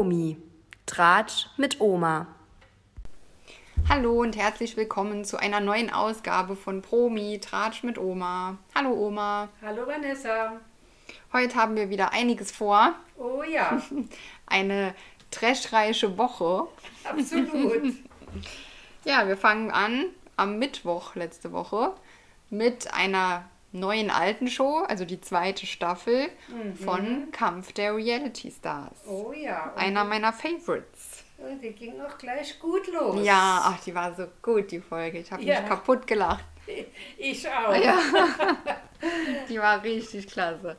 Promi. Tratsch mit Oma. Hallo und herzlich willkommen zu einer neuen Ausgabe von Promi Tratsch mit Oma. Hallo Oma. Hallo Vanessa. Heute haben wir wieder einiges vor. Oh ja, Eine trashreiche Woche. absolut. Ja, wir fangen an am Mittwoch letzte Woche mit einer neuen alten Show, also die zweite Staffel von Kampf der Reality Stars. Oh ja. Einer meiner Favorites. und die ging auch gleich gut los. Ja, ach, die war so gut, die Folge. Ich habe Ja. mich kaputt gelacht. Ich auch. Ja. die war richtig klasse.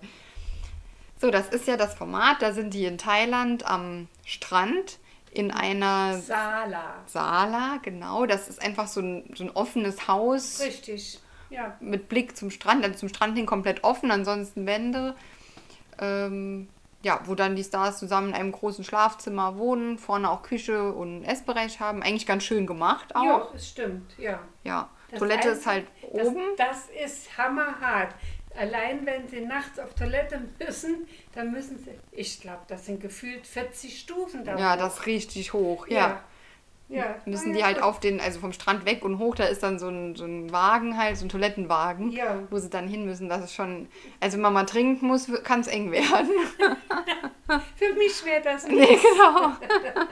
So, das ist ja das Format. Da sind die in Thailand am Strand in einer Sala. Sala, genau. Das ist einfach so ein, so ein offenes Haus Richtig. Ja. mit Blick zum Strand. Also zum Strand hin komplett offen, ansonsten Wände. Ähm, ja, wo dann die Stars zusammen in einem großen Schlafzimmer wohnen, vorne auch Küche und Essbereich haben. Eigentlich ganz schön gemacht auch. Ja, es stimmt. Ja. Ja, Das Toilette Einzige- ist halt das, oben. Das ist hammerhart. Allein wenn sie nachts auf Toilette müssen, dann müssen sie, ich glaube, das sind gefühlt 40 Stufen da Ja, hoch. das ist richtig hoch. Ja. Ja. Ja. Müssen Na die ja, halt gut. auf den, also vom Strand weg und hoch, da ist dann so ein, so ein Wagen halt, so ein Toilettenwagen, Ja. wo sie dann hin müssen. Das ist schon, also wenn man mal trinken muss, kann es eng werden. Für mich wäre das nee, genau.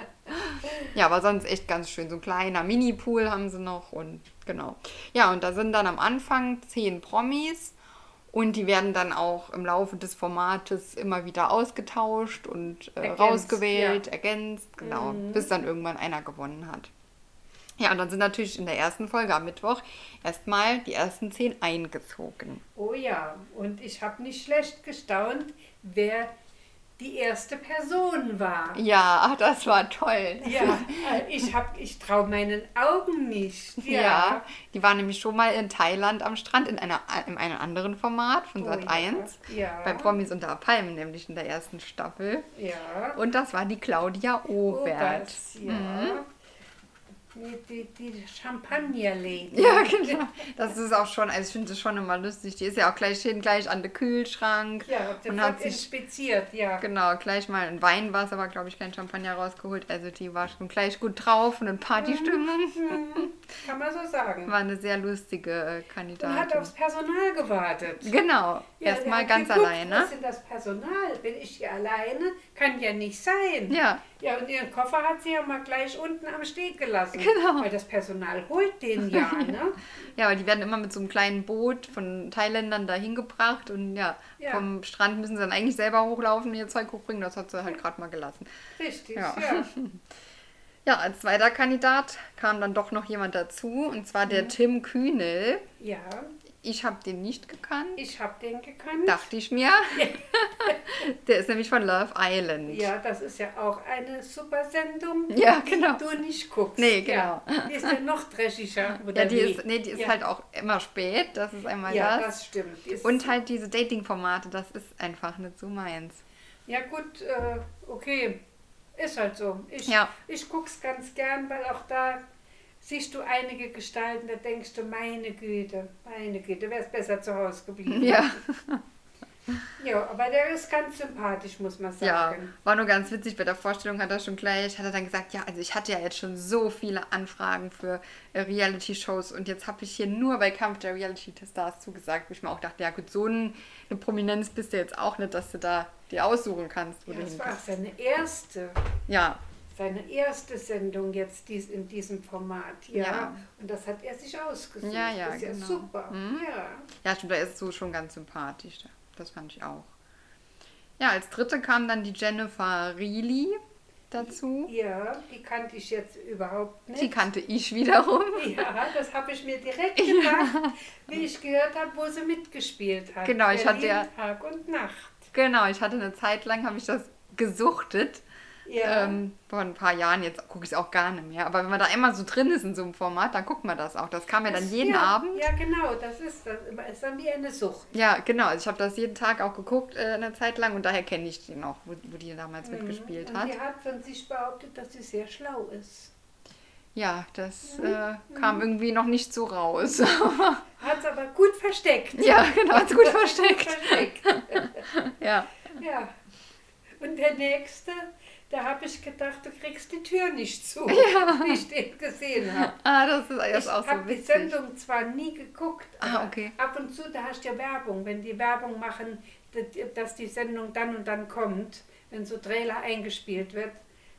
ja, aber sonst echt ganz schön. So ein kleiner Mini-Pool haben sie noch und genau. Ja, und da sind dann am Anfang zehn Promis und die werden dann auch im Laufe des Formates immer wieder ausgetauscht und äh, Ergänzt, rausgewählt, ja. ergänzt, genau, bis dann irgendwann einer gewonnen hat. Ja, und dann sind natürlich in der ersten Folge am Mittwoch erstmal die ersten zehn eingezogen. Oh ja, und ich habe nicht schlecht gestaunt, wer die erste Person war. Ja, ach, das war toll. Ja, äh, ich, hab- ich traue meinen Augen nicht. Ja. Ja. die war nämlich schon mal in Thailand am Strand in, einer, in einem anderen Format von Oh Sat ja, 1. ja. Bei Promis unter Palmen, nämlich in der ersten Staffel. Ja. Und das war die Claudia Obert. Oberts, ja. Die, die, die Champagner-Lady. Ja, genau. Das ist auch schon, also ich finde das schon immer lustig. Die ist ja auch gleich hin, gleich an den Kühlschrank. Ja, und und hat sich inspiziert, ja. Genau, gleich mal ein Weinwasser, aber glaube ich kein Champagner rausgeholt. Also die war schon gleich gut drauf und in Partystimmung. Mhm, Kann man so sagen. War eine sehr lustige äh, Und hat Kandidatin. aufs Personal gewartet. Genau, Ja, erstmal ganz geguckt, alleine. Was ist denn das Personal? Bin ich hier alleine? Kann ja nicht sein. Ja, Ja, und ihren Koffer hat sie ja mal gleich unten am Steg gelassen. Genau. Weil das Personal holt den ja, ne? ja, aber die werden immer mit so einem kleinen Boot von Thailändern dahin gebracht und ja, Ja. vom Strand müssen sie dann eigentlich selber hochlaufen und ihr Zeug hochbringen. Das hat sie halt gerade mal gelassen. Richtig, Ja. ja. Ja, als zweiter Kandidat kam dann doch noch jemand dazu und zwar der Tim Kühnel. Ja, Ich habe den nicht gekannt, ich habe den gekannt. dachte ich mir. der ist nämlich von Love Island. Ja, das ist ja auch eine super Sendung, Ja, genau. die du nicht guckst. Nee, genau. Ja, die ist ja noch dreschiger, oder Ja, die ist, nee, die ist ja. halt auch immer spät, das ist einmal Ja, das. das stimmt. Ist, Und halt diese Dating-Formate, das ist einfach nicht so meins. Ja gut, äh, okay, ist halt so. Ich, Ja. ich guck's ganz gern, weil auch da siehst du einige Gestalten, da denkst du, meine Güte, meine Güte, wär's besser zu Hause geblieben. Ja, Ja, aber der ist ganz sympathisch, muss man ja, sagen. war nur ganz witzig. Bei der Vorstellung hat er schon gleich, hat er dann gesagt, ja, also ich hatte ja jetzt schon so viele Anfragen für äh, Reality-Shows und jetzt habe ich hier nur bei Kampf der Reality-Stars zugesagt, wo ich mir auch dachte, ja gut, so ein, eine Prominenz bist du jetzt auch nicht, dass du da dir aussuchen kannst, wo Ja, das war hingehst. seine erste, Ja, seine erste Sendung jetzt dies, in diesem Format. Ja. Ja. Und das hat er sich ausgesucht. Ja, ja, das ist ja genau. super. Mhm. Ja. ja, stimmt, er ist so schon ganz sympathisch. Das fand ich auch. Ja, als dritte kam dann die Jennifer Reilly dazu. ja, die kannte ich jetzt überhaupt nicht. Die kannte ich wiederum. Ja, das habe ich mir direkt gedacht, wie ich gehört habe, wo sie mitgespielt hat. Genau, ich hatte Berlin, ja- Tag und Nacht. Genau, ich hatte eine Zeit lang, habe ich das gesuchtet. Ja, Ähm, vor ein paar Jahren, jetzt gucke ich es auch gar nicht mehr. Aber wenn man da immer so drin ist in so einem Format, dann guckt man das auch. Das kam ja dann Das- jeden ja, Abend. Ja, genau, das ist das. ist dann wie eine Sucht. Ja, genau. Also ich habe das jeden Tag auch geguckt, äh, eine Zeit lang. Und daher kenne ich die noch, wo, wo die damals mitgespielt Mhm. Und hat. die hat von sich behauptet, dass sie sehr schlau ist. Ja, das Mhm. äh, kam irgendwie noch nicht so raus. Hat es aber gut versteckt. ja, genau, hat's gut Gut versteckt. versteckt. ja. ja. Und der nächste, da habe ich gedacht, du kriegst die Tür nicht zu, wie ich den gesehen habe. Ah, das ist, das Ich auch habe so die witzig. Sendung zwar nie geguckt, Ah, aber okay. ab und zu, da hast du ja Werbung, wenn die Werbung machen, dass- dass die Sendung dann und dann kommt, wenn so Trailer eingespielt wird.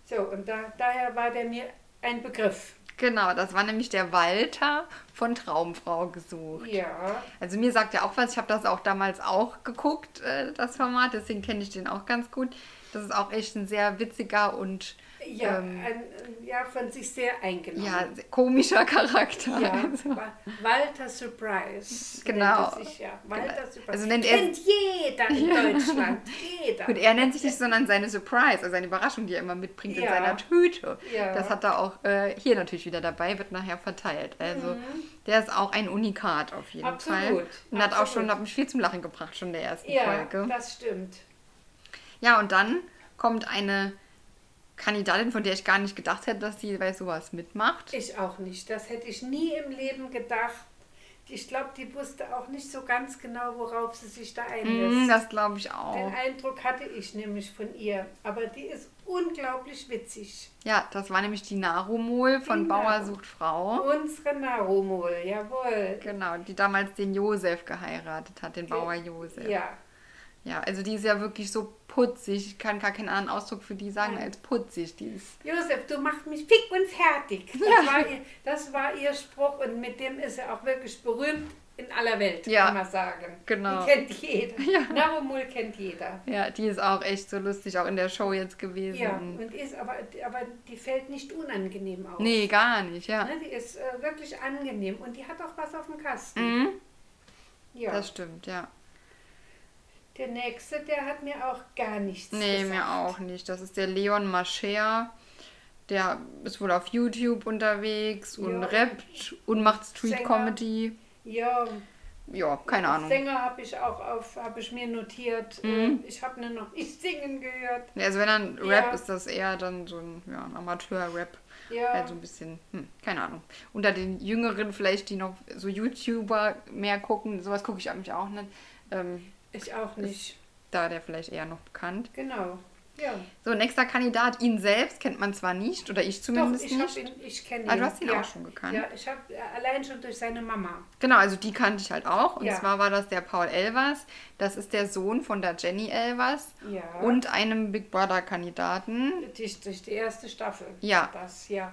So, und da, daher war der mir ein Begriff. Genau, das war nämlich der Walter von Traumfrau gesucht. Ja, Also mir sagt ja auch was, ich habe das auch damals auch geguckt, äh, das Format, deswegen kenne ich den auch ganz gut. Das ist auch echt ein sehr witziger und ja, ähm, ein, ja von sich sehr eingenommen. ja, komischer Charakter. Ja, Also, Wa- Walter Surprise. Genau. nennt Sich, ja. Walter Surprise. Also nennt er- Kennt jeder in Deutschland. Jeder. Gut, er nennt sich nicht, sondern seine Surprise, also seine Überraschung, die er immer mitbringt in Ja. seiner Tüte. Ja. Das hat er auch äh, hier natürlich wieder dabei, wird nachher verteilt. Also der ist auch ein Unikat auf jeden Mhm. Absolut, Fall. Und hat auch absolut. schon hat mich viel zum Lachen gebracht, schon in der ersten ja, Folge. das stimmt. Ja, und dann kommt eine Kandidatin, von der ich gar nicht gedacht hätte, dass sie bei sowas mitmacht. Ich auch nicht. Das hätte ich nie im Leben gedacht. Ich glaube, die wusste auch nicht so ganz genau, worauf sie sich da einlässt. Mm, das glaube ich Den auch. Eindruck hatte ich nämlich von ihr. Aber die ist unglaublich witzig. Ja, das war nämlich die Narumol von Die Bauer sucht Frau. Unsere Narumol, jawohl. Genau, die damals den Josef geheiratet hat, den Bauer Josef. Ja, Ja, also die ist ja wirklich so putzig. Ich kann gar keinen anderen Ausdruck für die sagen Nein. als putzig. Die ist Josef, du machst mich fick und fertig. Das, war ihr, das war ihr Spruch und mit dem ist er auch wirklich berühmt in aller Welt, Ja, kann man sagen. genau. Die kennt jeder. Ja. Narumul kennt jeder. ja, die ist auch echt so lustig, auch in der Show jetzt gewesen. Ja, und ist aber, aber die fällt nicht unangenehm auf. Nee, gar nicht, ja. Ne, die ist äh, wirklich angenehm und die hat auch was auf dem Kasten. Mhm, Ja. Das stimmt, ja. Der nächste, der hat mir auch gar nichts Nee, gesagt. mir auch nicht. Das ist der Leon Mascher. Der ist wohl auf YouTube unterwegs und Ja. rappt und macht Street Sänger. Comedy. Ja, Ja, keine Ahnung. Sänger habe ich auch auf, habe ich mir notiert. Mhm. Äh, Ich habe nur noch nicht singen gehört. Also wenn dann Rap Ja. ist das eher dann so ein, ja, ein Amateur-Rap. Ja. Also ein bisschen, hm, keine Ahnung. Unter den Jüngeren vielleicht, die noch so YouTuber mehr gucken, sowas gucke ich eigentlich auch nicht. Ähm, Ich auch nicht. da der vielleicht eher noch bekannt. Genau. Ja. So, nächster Kandidat, ihn selbst kennt man zwar nicht, oder ich Doch, zumindest ich, hab nicht. ihn, ich kenne ihn. Ah, du hast ihn ja. auch schon gekannt? Ja, ich habe allein schon durch seine Mama. Genau, also die kannte ich halt auch. Und Ja. zwar war das der Paul Elvers. Das ist der Sohn von der Jenny Elvers Ja. und einem Big Brother-Kandidaten. Die, durch die erste Staffel. Ja. Das, ja.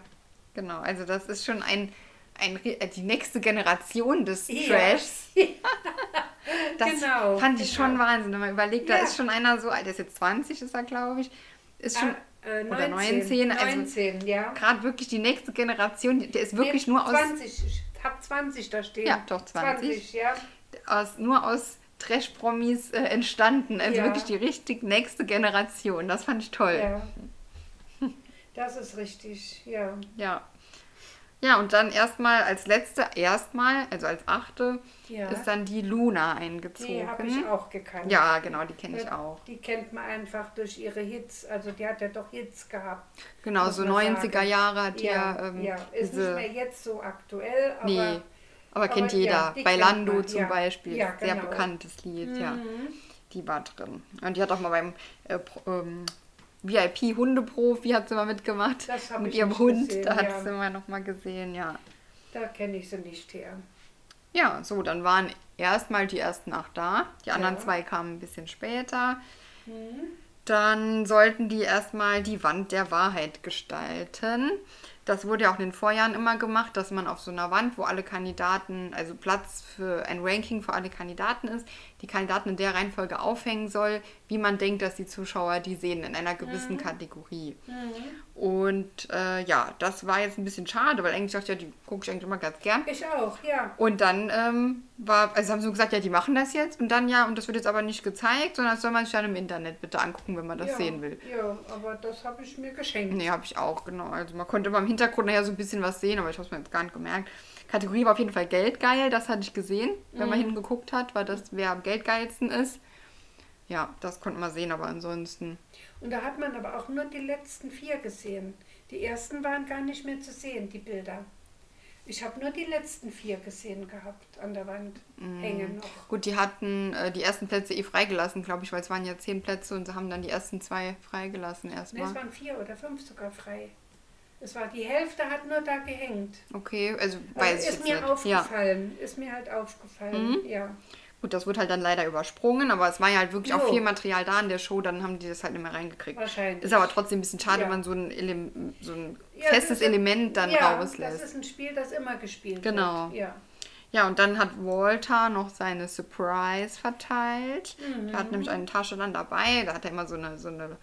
Genau, also das ist schon ein, ein äh, die nächste Generation des Ja. Trashs. Das Genau, fand ich schon genau. Wahnsinn. Wenn man überlegt, da Ja. ist schon einer so alt, der ist jetzt 20, ist er, glaube ich. Ist schon Ah, äh, oder 19, also 19, ja. gerade wirklich die nächste Generation, der ist wirklich Nee, nur aus, 20. Ich habe 20 da stehen. Ja, doch, 20. ja. aus, nur aus Trash-Promis äh, entstanden. Also Ja. wirklich die richtig nächste Generation. Das fand ich toll. ja. Das ist richtig, ja. Ja. Ja, und dann erstmal als letzte, erstmal, also als achte, Ja. ist dann die Luna eingezogen. Die habe ich auch gekannt. Ja, genau, die kenne ich auch. Die kennt man einfach durch ihre Hits. Also die hat ja doch Hits gehabt. Genau, so man 90er sagen. Jahre hat Ja, ja, ähm, ja. ist diese, nicht mehr jetzt so aktuell, aber nee, aber kennt aber jeder. ja, Bei Lando zum. Beispiel, sehr genau. Mhm. bekanntes Lied, ja. Die war drin. Und die hat auch mal beim äh, ähm, VIP Hundeprofi hat sie mal mitgemacht. Das mit ich ihrem Hund, gesehen, da hat ja. sie mal noch mal gesehen, ja. da kenne ich sie nicht her. Ja, so, dann waren erstmal die ersten acht da. Die anderen Ja. zwei kamen ein bisschen später. Mhm. Dann sollten die erstmal die Wand der Wahrheit gestalten. Das wurde ja auch in den Vorjahren immer gemacht, dass man auf so einer Wand, wo alle Kandidaten, also Platz für ein Ranking für alle Kandidaten ist, die Kandidaten in der Reihenfolge aufhängen soll, wie man denkt, dass die Zuschauer die sehen in einer gewissen Mhm. Kategorie. Und äh, ja, das war jetzt ein bisschen schade, weil eigentlich dachte ich, ja, die gucke ich eigentlich immer ganz gern. Ich auch, ja. Und dann ähm, war, also haben sie gesagt, ja, die machen das jetzt und dann ja, und das wird jetzt aber nicht gezeigt, sondern das soll man sich dann im Internet bitte angucken, wenn man das ja, sehen will. Ja, aber das habe ich mir geschenkt. Nee, habe ich auch, genau. Also man konnte immer im Hintergrund nachher so ein bisschen was sehen, aber ich habe es mir jetzt gar nicht gemerkt. Kategorie war auf jeden Fall geldgeil, das hatte ich gesehen, wenn man hingeguckt hat, weil das wer am geldgeilsten ist. Ja, das konnte man sehen, aber ansonsten. Und da hat man aber auch nur die letzten vier gesehen. Die ersten waren gar nicht mehr zu sehen, die Bilder. Ich habe nur die letzten vier gesehen gehabt an der Wand hängen noch. Gut, die hatten äh, die ersten Plätze eh freigelassen, glaube ich, weil es waren ja zehn Plätze und sie haben dann die ersten zwei freigelassen erstmal. es waren vier oder fünf sogar frei. Es war die Hälfte hat nur da gehängt. Okay, also Also weiß ich ist mir nicht. Ja. Mhm. aufgefallen, ist mir halt aufgefallen, ja. Gut, das wurde halt dann leider übersprungen, aber es war ja halt wirklich auch Jo. viel Material da in der Show, dann haben die das halt nicht mehr reingekriegt. Wahrscheinlich. Ist aber trotzdem ein bisschen schade, Ja. wenn man so ein, Ele so ein Ja, festes ist- Element dann ja, rauslässt. Das ist ein Spiel, das immer gespielt Genau. wird. Ja. Ja, und dann hat Walter noch seine Surprise verteilt. Mhm. Er hat nämlich eine Tasche dann dabei. Da hat er immer so eine, so eine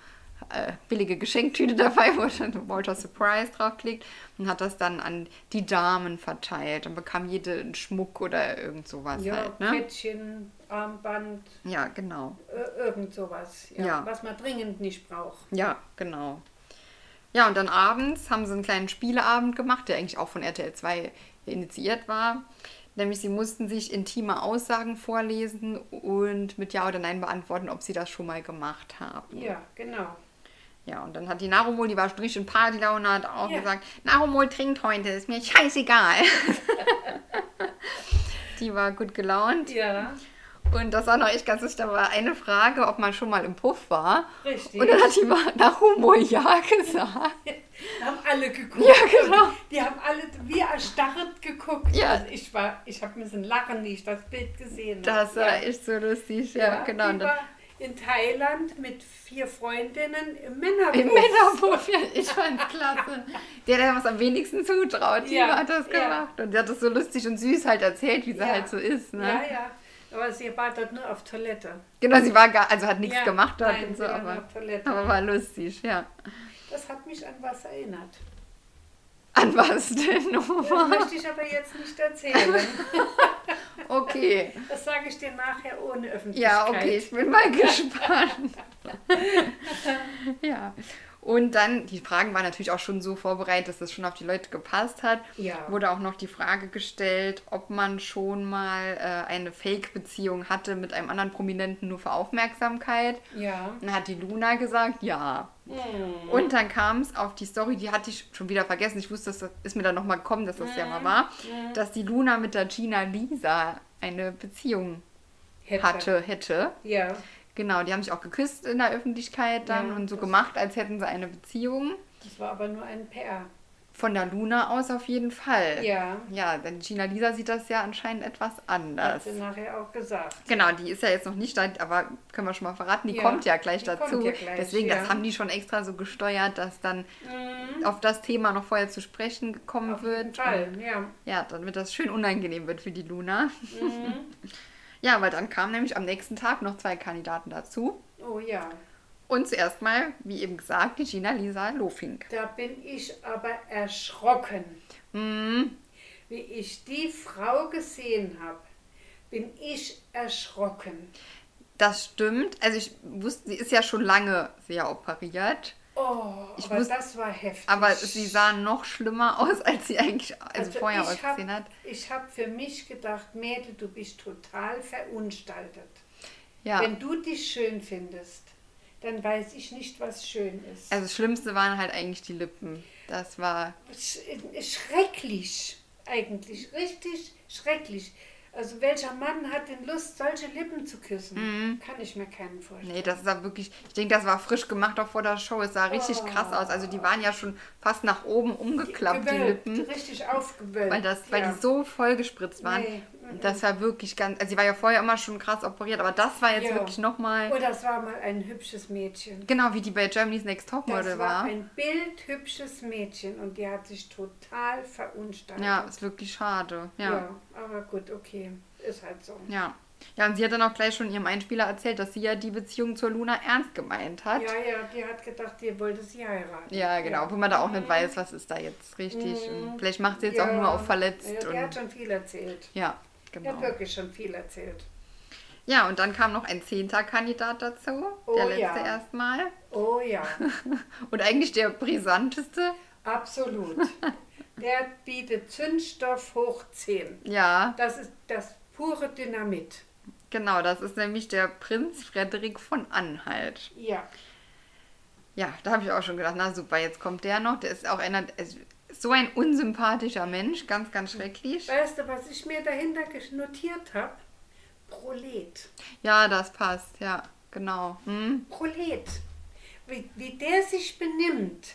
äh, billige Geschenktüte dabei, wo dann Walter Surprise draufklickt. Und hat das dann an die Damen verteilt. Dann bekam jede einen Schmuck oder irgend sowas Ja, halt. Ne? Kettchen, Armband, Ja, genau. äh, irgend sowas. Ja, Ja. Was man dringend nicht braucht. Ja, genau. Ja, und dann abends haben sie einen kleinen Spieleabend gemacht, der eigentlich auch von RTL 2 initiiert war. Nämlich sie mussten sich intime Aussagen vorlesen und mit Ja oder Nein beantworten, ob sie das schon mal gemacht haben. Ja, genau. Ja, und dann hat die Narumol, die war schon richtig in Partylaune, hat auch Ja. gesagt, Narumol trinkt heute, ist mir scheißegal. die war gut gelaunt. Ja, Und das war noch echt ganz lustig, da war eine Frage, ob man schon mal im Puff war. richtig. Und dann hat die Narumol Ja gesagt. haben alle geguckt. Ja, genau. Die haben alle wie erstarrt geguckt. Ja. Also ich war, ich habe müssen lachen, wie ich das Bild gesehen habe. Das war ja. echt so lustig, ja, genau. Und dann, war in Thailand mit vier Freundinnen im Männerbuch. Im Männerpuff, ja, ich fand's klasse. Der, der was am wenigsten zutraut, die Ja, hat das ja. gemacht. Und die hat das so lustig und süß halt erzählt, wie sie Ja. halt so ist. Ne? Ja, ja. Aber sie war dort nur auf Toilette. Genau, sie war gar, also hat nichts Ja, gemacht dort nein, und so, aber, aber war lustig, ja. Das hat mich an was erinnert. An was denn Das möchte ich aber jetzt nicht erzählen. Okay. Das sage ich dir nachher ohne Öffentlichkeit. Ja, okay, ich bin mal gespannt. ja. Und dann, die Fragen waren natürlich auch schon so vorbereitet, dass das schon auf die Leute gepasst hat. Ja. Wurde auch noch die Frage gestellt, ob man schon mal äh, eine Fake-Beziehung hatte mit einem anderen Prominenten nur für Aufmerksamkeit. Ja. Dann hat die Luna gesagt, ja. Hm. Und dann kam es auf die Story, die hatte ich schon wieder vergessen. Ich wusste, das ist mir dann nochmal gekommen, dass das ja mal war, dass die Luna mit der Gina Lisa eine Beziehung Hätte. hatte, hätte. Ja. Genau, die haben sich auch geküsst in der Öffentlichkeit dann Ja, und so gemacht, als hätten sie eine Beziehung. Das war aber nur ein PR. Von der Luna aus auf jeden Fall. Ja. Ja, denn Gina Lisa sieht das ja anscheinend etwas Hat anders. sie nachher auch gesagt. Genau, die ist ja jetzt noch nicht da, aber können wir schon mal verraten, die Ja, kommt ja gleich die dazu. kommt ja gleich, Deswegen, ja. das haben die schon extra so gesteuert, dass dann Mhm. auf das Thema noch vorher zu sprechen gekommen Auf wird. jeden Fall, Und, ja. ja, damit das schön unangenehm wird für die Luna. Mhm. Ja, weil dann kamen nämlich am nächsten Tag noch zwei Kandidaten dazu. Oh ja. Und zuerst mal, wie eben gesagt, die Gina Lisa Lofink. Da bin ich aber erschrocken. Hm, Wie ich die Frau gesehen habe, bin ich erschrocken. das stimmt. Also ich wusste, sie ist ja schon lange sehr operiert. Oh, Ich aber muss- das war heftig. Aber sie sah noch schlimmer aus, als sie eigentlich also, vorher ich hab- ausgesehen hat. Ich habe für mich gedacht, Mädel, du bist total verunstaltet. Ja. Wenn du dich schön findest, dann weiß ich nicht, was schön ist. Also das Schlimmste waren halt eigentlich die Lippen. Das war. Sch schrecklich, eigentlich. Richtig schrecklich. Also welcher Mann hat denn Lust, solche Lippen zu küssen? Kann ich mir keinen vorstellen. Mhm. Nee, das sah wirklich. Ich denke, das war frisch gemacht auch vor der Show. Es sah richtig Oh. krass aus. Also die waren ja schon fast nach oben umgeklappt, die Gewölbt, Lippen. Richtig aufgewölbt. Weil, das, weil ja. die so vollgespritzt waren. Nee, Das war wirklich ganz. Also sie war ja vorher immer schon krass operiert, aber das war jetzt Ja. wirklich nochmal. Oh, das war mal ein hübsches Mädchen. Genau wie die bei Germany's Next Topmodel Das war war. ein bildhübsches Mädchen und die hat sich total verunstaltet. Ja, ist wirklich schade. Ja. ja, aber gut, okay. Ist halt so. Ja. Ja, und sie hat dann auch gleich schon ihrem Einspieler erzählt, dass sie ja die Beziehung zur Luna ernst gemeint hat. Ja, ja, die hat gedacht, die wollte sie heiraten. Ja, genau, obwohl man da auch nicht weiß, was ist da jetzt richtig. Und vielleicht macht sie jetzt auch Ja. nur auf verletzt. Ja, die und, hat schon viel erzählt. ja, Genau. hat wirklich schon viel erzählt. Ja, und dann kam noch ein zehnter Kandidat dazu. Oh, der letzte ja. erstmal. Oh ja, Und eigentlich der brisanteste. absolut. Der bietet Zündstoff hoch 10. Ja, Das ist das pure Dynamit. genau, das ist nämlich der Prinz Frederik von Anhalt. Ja, Ja, da habe ich auch schon gedacht, na super, jetzt kommt der noch. Der ist auch einer, es so ein unsympathischer Mensch, ganz, ganz schrecklich. Weißt du, was ich mir dahinter notiert habe? Prolet. Ja, das passt, ja, genau. Hm? Prolet. Wie, wie der sich benimmt,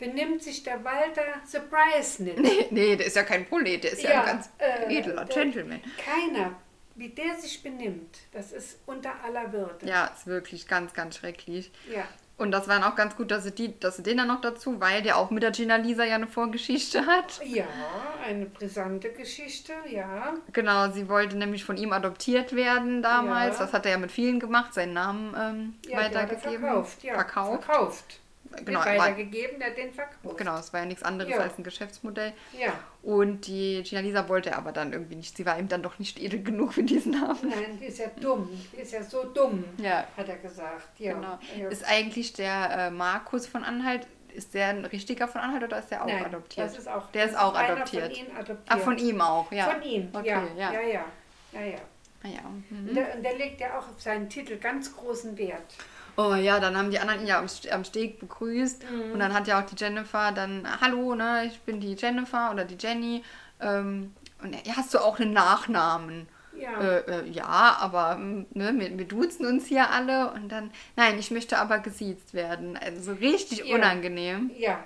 benimmt sich der Walter Surprise nicht. Nee, nee, der ist ja kein Prolet, der ist ja, Ja, ein ganz äh, edler der- Gentleman. Keiner, wie der sich benimmt, das ist unter aller Würde. Ja, ist wirklich ganz, ganz schrecklich. Ja. Und das war dann auch ganz gut, dass sie, die, dass sie den dann noch dazu, weil der auch mit der Gina Lisa ja eine Vorgeschichte hat. Ja, eine brisante Geschichte, ja. Genau, sie wollte nämlich von ihm adoptiert werden damals. Ja. Das hat er ja mit vielen gemacht, seinen Namen ähm, ja er weitergegeben. verkauft, ja. Verkauft. Verkauft. Genau, weitergegeben, der den verkauft. Genau, es war ja nichts anderes Ja. als ein Geschäftsmodell. Ja. Und die Gina Lisa wollte er aber dann irgendwie nicht. Sie war ihm dann doch nicht edel genug für diesen Namen. Nein, die ist ja dumm. Die ist ja so dumm, Ja. hat er gesagt. Ja. Genau. Ja. Ist eigentlich der äh, Markus von Anhalt, ist der ein richtiger von Anhalt oder ist der auch Nein, adoptiert? Das ist auch, der das ist auch adoptiert. Von ihm adoptiert. Ah, von ihm auch, ja. Von ihm, Okay, ja. ja. Ja, ja. ja, ja. Ah, ja. Mhm. Und, der, und der legt ja auch auf seinen Titel ganz großen Wert. Oh ja, dann haben die anderen ihn ja am, am Steg begrüßt Mhm. und dann hat ja auch die Jennifer dann, hallo, ne, ich bin die Jennifer oder die Jenny. Ähm, und ja, hast du auch einen Nachnamen? Ja. Äh, äh, ja, aber ne, wir, wir duzen uns hier alle und dann, nein, ich möchte aber gesiezt werden. Also so richtig Ja. unangenehm. Ja,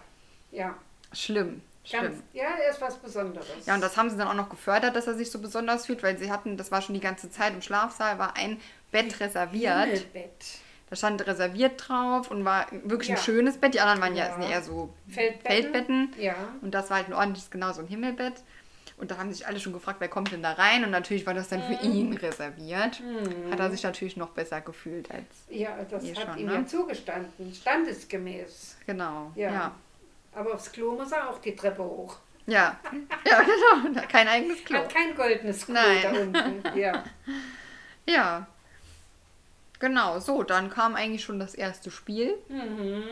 ja. Schlimm. Schlimm. Ganz, ja, er ist was Besonderes. Ja, und das haben sie dann auch noch gefördert, dass er sich so besonders fühlt, weil sie hatten, das war schon die ganze Zeit im Schlafsaal, war ein Bett reserviert. Himmelbett. Da stand reserviert drauf und war wirklich Ja. ein schönes Bett. Die anderen waren ja, Ja. eher so Feldbetten. Feldbetten. Ja. Und das war halt ein ordentliches, genau so ein Himmelbett. Und da haben sich alle schon gefragt, wer kommt denn da rein? Und natürlich war das dann für Mhm. ihn reserviert. Hat er sich natürlich noch besser gefühlt als. Ja, das hat schon, ihm ne? ja zugestanden, standesgemäß. Genau. Ja. Ja. Aber aufs Klo muss er auch die Treppe hoch. Ja, ja genau. Kein eigenes Klo. Hat kein goldenes Klo Nein. da unten. Ja. Ja. Genau, so, dann kam eigentlich schon das erste Spiel. Mhm.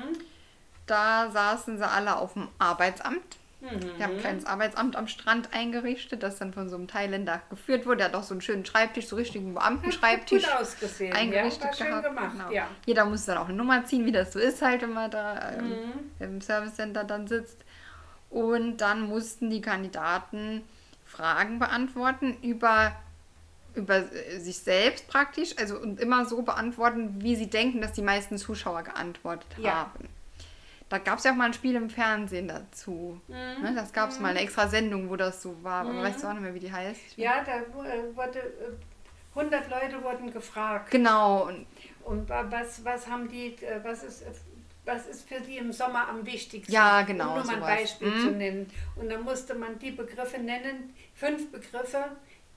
Da saßen sie alle auf dem Arbeitsamt. Mhm. Die haben ein kleines Arbeitsamt am Strand eingerichtet, das dann von so einem Thailänder geführt wurde. Der hat auch so einen schönen Schreibtisch, so richtigen Beamtenschreibtisch Gut ausgesehen. eingerichtet ja, war schön gehabt. gemacht. Genau. Ja. Jeder musste dann auch eine Nummer ziehen, wie das so ist halt, wenn man da ähm, Mhm. im Service Center dann sitzt. Und dann mussten die Kandidaten Fragen beantworten über, über äh, sich selbst praktisch, also und immer so beantworten, wie sie denken, dass die meisten Zuschauer geantwortet Ja. haben. Da gab es ja auch mal ein Spiel im Fernsehen dazu. Mhm. Ne? Das gab es mal eine extra Sendung, wo das so war. Aber weißt du auch nicht mehr, wie die heißt? Ja, da äh, wurde äh, 100 Leute wurden gefragt. Genau. Und Und wa- was, was haben die, äh, was ist, äh, was ist für die im Sommer am wichtigsten? Ja, genau, Um nur mal ein sowas. Beispiel Mhm. zu nennen. Und dann musste man die Begriffe nennen, fünf Begriffe,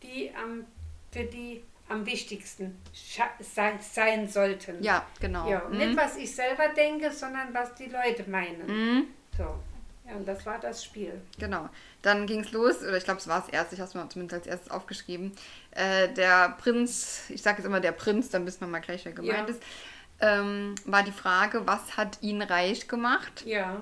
die am, für die am wichtigsten sein sollten. ja, genau. Ja, Mhm. nicht was ich selber denke, sondern was die Leute meinen. Mhm. So. Ja, und das war das Spiel. Genau. Dann ging es los, oder ich glaube, es war das erste, ich habe es mir zumindest als erstes aufgeschrieben. Äh, der Prinz, ich sage jetzt immer der Prinz, dann wissen wir mal gleich, wer gemeint Ja. ist, ähm, war die Frage, was hat ihn reich gemacht? Ja.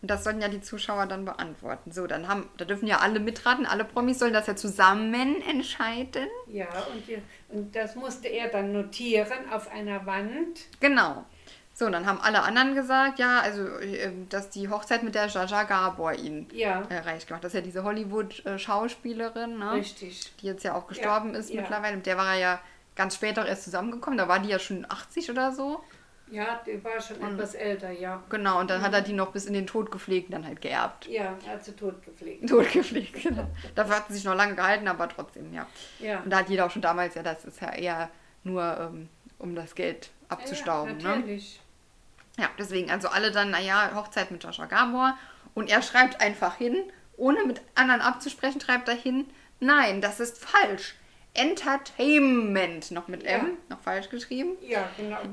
Und das sollten ja die Zuschauer dann beantworten. So, dann haben, da dürfen ja alle mitraten, alle Promis sollen das ja zusammen entscheiden. Ja, und, und das musste er dann notieren auf einer Wand. Genau. So, und dann haben alle anderen gesagt, ja, also, äh, dass die Hochzeit mit der Jaja Gabor ihn Ja, äh, reich gemacht. Das ist ja diese Hollywood-Schauspielerin, ne? richtig. die jetzt ja auch gestorben Ja, ist ja. mittlerweile. Mit der war er ja ganz spät auch erst zusammengekommen. Da war die ja schon 80 oder so. Ja, die war schon etwas älter, ja. Genau, und dann hat er die noch bis in den Tod gepflegt und dann halt geerbt. Ja, er hat sie tot gepflegt. Tot gepflegt, genau. Dafür hat sie sich noch lange gehalten, aber trotzdem, ja. Ja. Und da hat jeder auch schon damals, ja, das ist ja eher nur, ähm, um das Geld abzustauben. Ja, ne? natürlich. Ja, deswegen, also alle dann, naja, Hochzeit mit Joshua Gabor. Und er schreibt einfach hin, ohne mit anderen abzusprechen, schreibt er hin, nein, das ist falsch. Entertainment, noch mit M, Ja. noch falsch geschrieben. Ja, genau.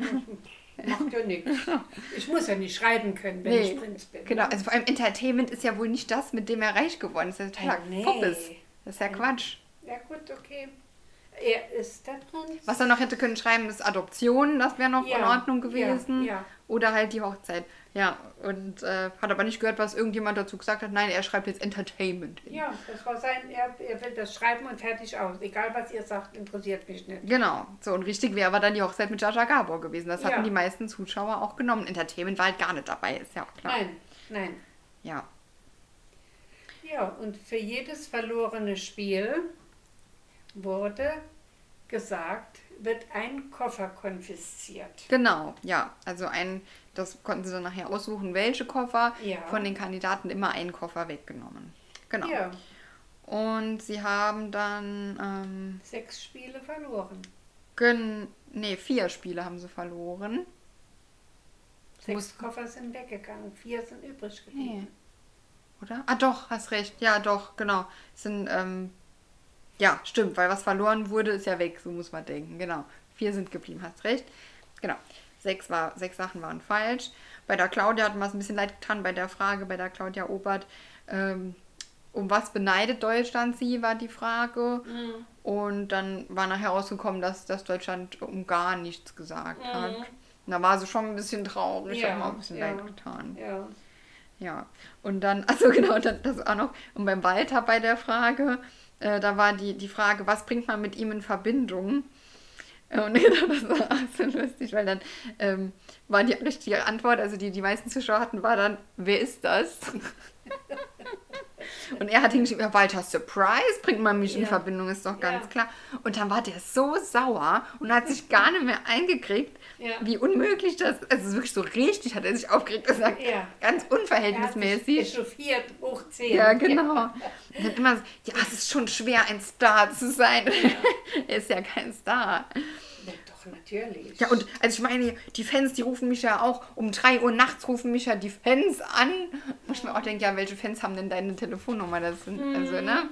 Macht ja nichts. Ich muss ja nicht schreiben können, wenn Nee, ich Prinz bin. Genau, also vor allem Entertainment ist ja wohl nicht das, mit dem er reich geworden ist. Das ist ja nee. Puppes. Das ist ja Quatsch. Ja, gut, okay. Er ist der Prinz. Was er noch hätte können schreiben, ist Adoption, das wäre noch Ja, in Ordnung ja, gewesen. ja. Oder halt die Hochzeit. Ja, und äh, hat aber nicht gehört, was irgendjemand dazu gesagt hat. Nein, er schreibt jetzt Entertainment hin. Ja, das war sein, er, er will das schreiben und fertig aus. Egal, was ihr sagt, interessiert mich nicht. Genau, so und richtig wäre aber dann die Hochzeit mit Jaja Gabor gewesen. Das hatten Ja. die meisten Zuschauer auch genommen. Entertainment war halt gar nicht dabei, ist ja auch klar. Nein, nein. Ja. Ja, und für jedes verlorene Spiel wurde gesagt, wird ein Koffer konfisziert. Genau, ja. Also ein, das konnten sie dann nachher aussuchen, welche Koffer. Ja. Von den Kandidaten immer einen Koffer weggenommen. Genau. Ja, Und sie haben dann, ähm, sechs Spiele verloren. gen nee, vier Spiele haben sie verloren. Sechs Koffer sind weggegangen, vier sind übrig geblieben. Nee. Oder? Ah, doch, hast recht. Ja, doch, genau. Es sind, ähm, ja, stimmt, weil was verloren wurde, ist ja weg, so muss man denken. Genau. Vier sind geblieben, hast recht. Genau. Sechs, war, sechs Sachen waren falsch. Bei der Claudia hat mir es ein bisschen leid getan, bei der Frage, bei der Claudia Obert, ähm, um was beneidet Deutschland sie, war die Frage. Und dann war nachher rausgekommen, dass, dass Deutschland um gar nichts gesagt hat. Und da war sie schon ein bisschen traurig, Ja, auch ein bisschen ja. leid getan. Ja. Ja, und dann, also genau, das, das auch noch. Und beim Walter bei der Frage, äh, da war die, die Frage, was bringt man mit ihm in Verbindung? Äh, Und das war auch so lustig, weil dann ähm, war die richtige Antwort, also die die meisten Zuschauer hatten, war dann, wer ist das? Und er hat hingeschrieben, ja, Walter, Surprise, bringt man mich in Ja. Verbindung, ist doch ganz Ja. klar. Und dann war der so sauer und hat sich gar nicht mehr eingekriegt, Ja. wie unmöglich das Also es ist wirklich so richtig hat er sich aufgeregt und sagt, Ja. ganz Er hat sich unverhältnismäßig. echauffiert, hoch 10. Ja, genau. Und dann immer so, ja, es ist schon schwer, ein Star zu sein. er ist ja kein Star. Natürlich. Ja, und also ich meine, die Fans, die rufen mich ja auch, um 3 Uhr nachts rufen mich ja die Fans an. Wo ich mir auch denke, ja, welche Fans haben denn deine Telefonnummer? Das sind, also, ne?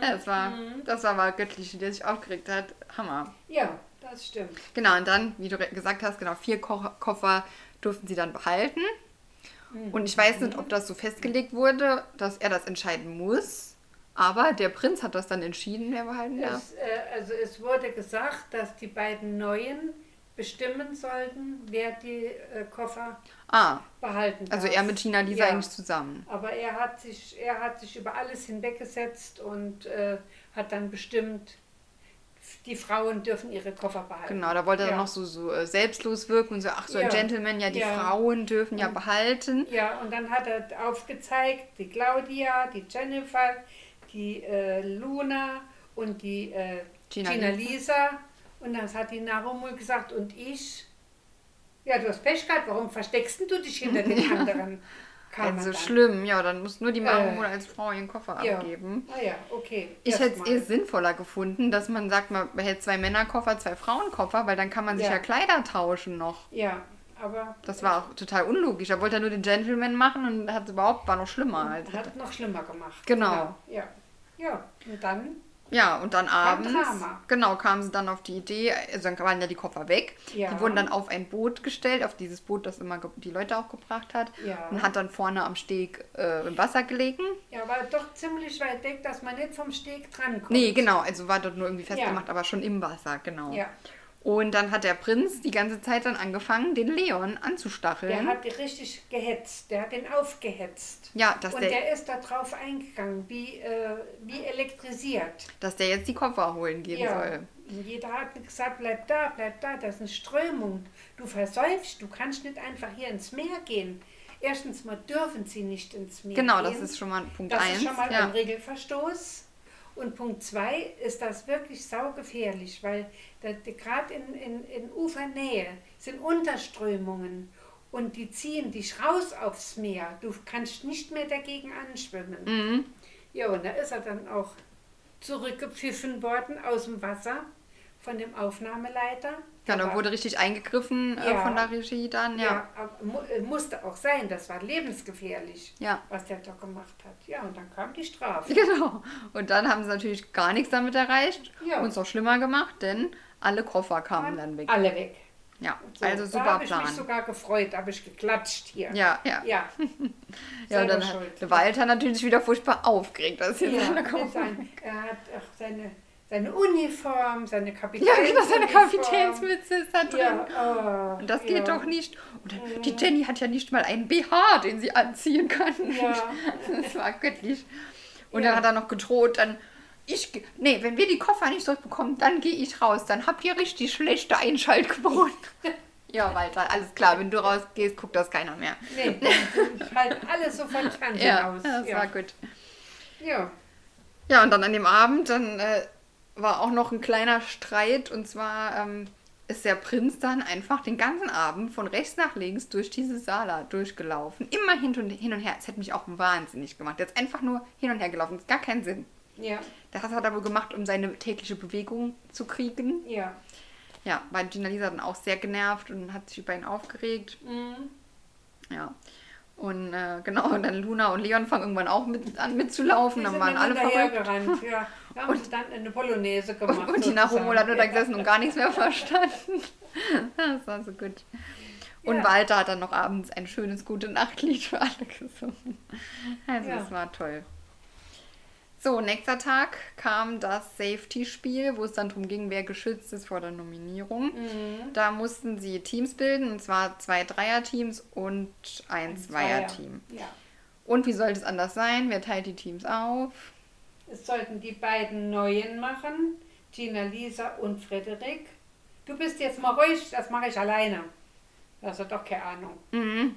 Ja, das war, das war aber göttlich, der sich aufgeregt hat. Hammer. Ja, das stimmt. Genau, und dann, wie du gesagt hast, genau, vier Ko Koffer durften sie dann behalten. Und ich weiß nicht, ob das so festgelegt wurde, dass er das entscheiden muss. Aber der Prinz hat das dann entschieden, wer behalten darf. Es, äh, also es wurde gesagt, dass die beiden Neuen bestimmen sollten, wer die äh, Koffer Ah, behalten also darf. er mit Gina Lisa Ja. eigentlich zusammen. Aber er hat sich, er hat sich über alles hinweggesetzt und äh, hat dann bestimmt, die Frauen dürfen ihre Koffer behalten. Genau, da wollte er ja. dann noch so, so äh, selbstlos wirken und so, ach so ein Ja. Gentleman, ja, die Ja. Frauen dürfen ja behalten. Ja, und dann hat er aufgezeigt, die Claudia, die Jennifer, die äh, Luna und die äh, Gina Gina, Lisa. Lisa. Und dann hat die Narumul gesagt, und ich? Ja, du hast Pech gehabt, warum versteckst du dich hinter den anderen? Kam Also schlimm, ja, dann muss nur die Mama Äh, als Frau ihren Koffer ja. abgeben. Ah ja, okay. Ich hätte es eher sinnvoller gefunden, dass man sagt, man behält zwei Männerkoffer, zwei Frauenkoffer, weil dann kann man sich Ja. ja Kleider tauschen noch. Ja, aber Das war auch total unlogisch. Er wollte ja nur den Gentleman machen und hat überhaupt war noch schlimmer. Als hat noch schlimmer gemacht. Genau. Ja. Ja, und dann, ja, und dann abends, Drama. genau, kamen sie dann auf die Idee, also dann waren ja die Koffer weg. Ja. Die wurden dann auf ein Boot gestellt, auf dieses Boot, das immer die Leute auch gebracht hat. Ja. Und hat dann vorne am Steg äh, im Wasser gelegen. ja, war doch ziemlich weit weg, dass man nicht vom Steg drankommt. Nee, genau, also war dort nur irgendwie festgemacht, Ja. aber schon im Wasser, genau. Ja, Und dann hat der Prinz die ganze Zeit dann angefangen, den Leon anzustacheln. der hat richtig gehetzt, der hat den aufgehetzt. ja, dass Und der, der ist da drauf eingegangen, wie, äh, wie elektrisiert. dass der jetzt die Koffer holen gehen Ja. soll. Jeder hat gesagt, bleib da, bleib da, das ist eine Strömung. Du versäufst, du kannst nicht einfach hier ins Meer gehen. Erstens mal dürfen sie nicht ins Meer Genau, gehen. das ist schon mal Punkt Das 1. ist schon mal ja. ein Regelverstoß. Und Punkt 2 ist das wirklich saugefährlich, weil gerade in, in, in Ufernähe sind Unterströmungen und die ziehen dich raus aufs Meer. Du kannst nicht mehr dagegen anschwimmen. Mhm. Ja, und da ist er dann auch zurückgepfiffen worden aus dem Wasser von dem Aufnahmeleiter. Ja, da Aber- wurde richtig eingegriffen äh, Ja. von der Regie dann, ja, ja. äh, musste auch sein, das war lebensgefährlich, Ja. was der da gemacht hat. Ja, und dann kam die Strafe. Genau. Und dann haben sie natürlich gar nichts damit erreicht. Ja. Und es auch schlimmer gemacht, denn alle Koffer kamen dann weg. Alle weg. Ja, So, also da super habe ich mich Plan. sogar gefreut, habe ich geklatscht hier. Ja, ja. Ja, Ja, und dann hat schuld. Walter natürlich wieder furchtbar aufgeregt, dass hier ja seine Koffer. sein, er hat auch seine, seine Uniform, seine Ja, Kapitänsuniform. genau, seine Kapitänsmütze ist da drin. Ja, oh, Und das ja. geht doch nicht. Und die Jenny hat ja nicht mal einen BH, den sie anziehen kann. Ja. Das war göttlich. Und Ja. dann hat er noch gedroht, dann, ich, nee, wenn wir die Koffer nicht zurückbekommen, dann gehe ich raus. Dann habt ihr richtig schlechte Einschaltquoten. ja, Walter, alles klar, wenn du rausgehst, guckt das keiner mehr. Nee, ich halte alles so von Fernsehen Ja, aus. das ja. war gut. Ja. Ja, und dann an dem Abend, dann äh, war auch noch ein kleiner Streit. Und zwar ähm, ist der Prinz dann einfach den ganzen Abend von rechts nach links durch diese Sala durchgelaufen. Immer hin und, hin und her. Es hätte mich auch wahnsinnig gemacht. Jetzt einfach nur hin und her gelaufen. Das ist gar keinen Sinn. Ja. Das hat er wohl gemacht, um seine tägliche Bewegung zu kriegen. Ja. Ja, weil Gina Lisa dann auch sehr genervt und hat sich über ihn aufgeregt. Mhm. Ja. Und äh, genau, und dann Luna und Leon fangen irgendwann auch mit, an mitzulaufen. Die Dann waren alle verrückt. hinterhergerannt, Ja. Da haben sie dann eine Polonaise gemacht. Und, und die Nachhomo hat nur da gesessen und gar nichts mehr verstanden. Das war so gut. Und Ja. Walter hat dann noch abends ein schönes Gute Nachtlied für alle gesungen. Also Ja. das war toll. So, nächster Tag kam das Safety-Spiel, wo es dann darum ging, wer geschützt ist vor der Nominierung. Mhm. Da mussten sie Teams bilden, und zwar zwei Dreier-Teams und ein, Ein Zweier-Team. Ja. Und wie sollte es anders sein? Wer teilt die Teams auf? Es sollten die beiden Neuen machen, Gina Lisa und Frederik. Du bist jetzt mal ruhig, das mache ich alleine. Das hat doch keine Ahnung. Mhm.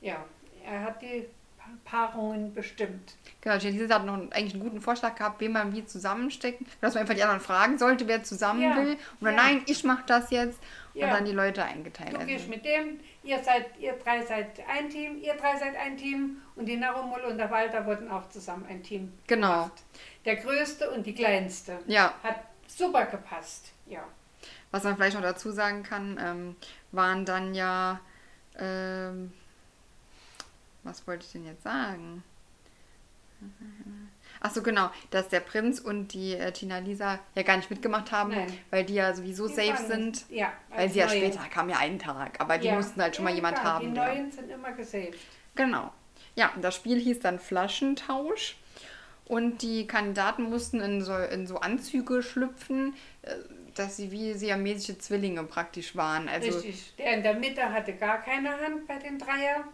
Ja, er hat die Pa- Paarungen bestimmt. Genau, Janice hat noch einen, eigentlich einen guten Vorschlag gehabt, wen man wie zusammenstecken. Dass man einfach die anderen fragen sollte, wer zusammen Ja, will. Oder ja. nein, ich mache das jetzt. Und Ja. dann die Leute eingeteilt. Du Also, gehst mit dem, ihr seid, ihr drei seid ein Team, ihr drei seid ein Team und die Narumul und der Walter wurden auch zusammen ein Team. Genau. Gemacht. Der größte und die kleinste. ja, Hat super gepasst. Ja. was man vielleicht noch dazu sagen kann, ähm, waren dann ja. Ähm, was wollte ich denn jetzt sagen? Ach so, genau, dass der Prinz und die äh, Tina Lisa ja gar nicht mitgemacht haben, Nein. weil die ja sowieso Die safe sind. Ja, Weil als sie ja Neue. später kam ja einen Tag, aber die Ja. mussten halt schon mal Ja, jemand klar, haben. Die Neuen sind immer gesaved. Genau. Ja, und das Spiel hieß dann Flaschentausch. Und die Kandidaten mussten in so, in so Anzüge schlüpfen, äh, dass sie wie siamesische Zwillinge praktisch waren. Also Richtig. Der in der Mitte hatte gar keine Hand bei den Dreier.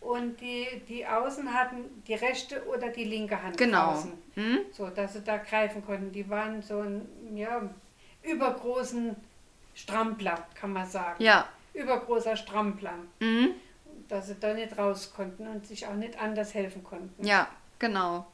Und die, die Außen hatten die rechte oder die linke Hand genau. draußen. Hm? So, dass sie da greifen konnten. Die waren so ein, ja, übergroßen Strampler, kann man sagen. Ja. Übergroßer Strampler. Mhm. Dass sie da nicht raus konnten und sich auch nicht anders helfen konnten. Ja, genau.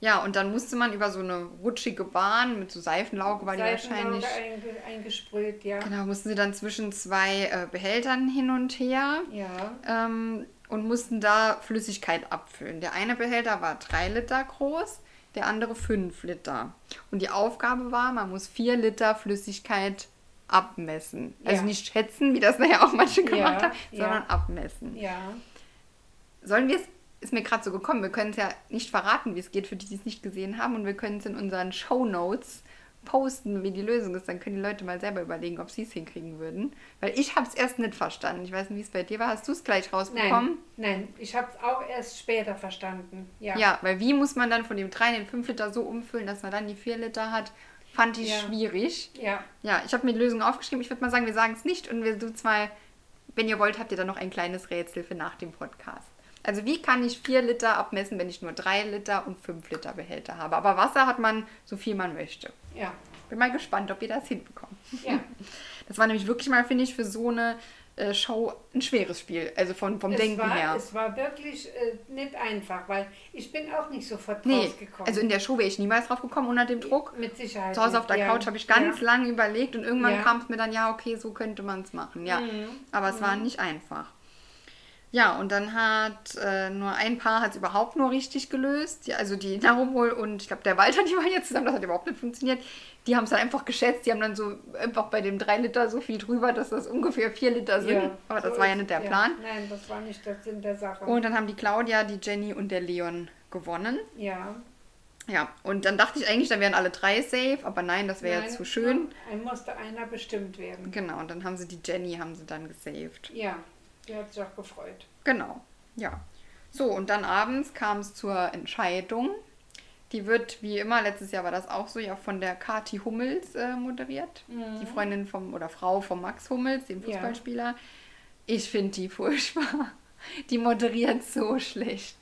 Ja, und dann musste man über so eine rutschige Bahn mit so Seifenlauge, war die wahrscheinlich. einge, eingesprüht, ja. Genau, mussten sie dann zwischen zwei äh, Behältern hin und her. Ja. ähm, und mussten da Flüssigkeit abfüllen. Der eine Behälter war drei Liter groß, der andere fünf Liter. Und die Aufgabe war, man muss vier Liter Flüssigkeit abmessen. Also Ja. nicht schätzen, wie das nachher auch manche Ja, gemacht haben, ja. sondern abmessen. Ja. Sollen wir es, ist mir gerade so gekommen, wir können es ja nicht verraten, wie es geht, für die, die es nicht gesehen haben. Und wir können es in unseren Show Notes posten, wie die Lösung ist. Dann können die Leute mal selber überlegen, ob sie es hinkriegen würden. Weil ich habe es erst nicht verstanden. Ich weiß nicht, wie es bei dir war. Hast du es gleich rausbekommen? Nein, nein, ich habe es auch erst später verstanden. Ja. Ja. weil wie muss man dann von dem 3 in den 5 Liter so umfüllen, dass man dann die 4 Liter hat, fand ich Ja. schwierig. Ja. Ja, ich habe mir die Lösung aufgeschrieben. Ich würde mal sagen, wir sagen es nicht und wir tun mal, wenn ihr wollt, habt ihr dann noch ein kleines Rätsel für nach dem Podcast. Also wie kann ich 4 Liter abmessen, wenn ich nur 3 Liter und 5 Liter Behälter habe? Aber Wasser hat man so viel man möchte. Ja. Bin mal gespannt, ob ihr das hinbekommt. Ja. Das war nämlich wirklich mal, finde ich, für so eine äh, Show ein schweres Spiel. Also von, vom Es Denken war, her. es war wirklich äh, nicht einfach, weil ich bin auch nicht sofort Nee, rausgekommen. also in der Show wäre ich niemals drauf gekommen unter dem Druck. Mit Sicherheit. Zu Hause auf der ja. Couch habe ich ganz ja. lange überlegt und irgendwann Ja. kam es mir dann, ja, okay, so könnte man es machen. Ja, Mhm. aber es war nicht einfach. Ja, und dann hat äh, nur ein Paar hat es überhaupt nur richtig gelöst. Die, also die Narumol und ich glaube der Walter, die waren jetzt zusammen, das hat überhaupt nicht funktioniert. Die haben es dann einfach geschätzt, die haben dann so einfach bei dem 3 Liter so viel drüber, dass das ungefähr 4 Liter sind. Ja, aber das so war ja nicht der Plan. Nein, das war nicht der Sinn der Sache. Und dann haben die Claudia, die Jenny und der Leon gewonnen. ja. Ja, und dann dachte ich eigentlich, dann wären alle drei safe, aber nein, das wäre jetzt zu schön. Ein musste einer bestimmt werden. Genau, und dann haben sie die Jenny, haben sie dann gesaved. Ja, die hat sich auch gefreut. Genau, ja. So, und dann abends kam es zur Entscheidung. Die wird, wie immer, letztes Jahr war das auch so, ja von der Kati Hummels äh, moderiert. Die Freundin vom, oder Frau von Max Hummels, dem Mhm. Ja. Fußballspieler. Ich finde die furchtbar. Die moderiert so schlecht.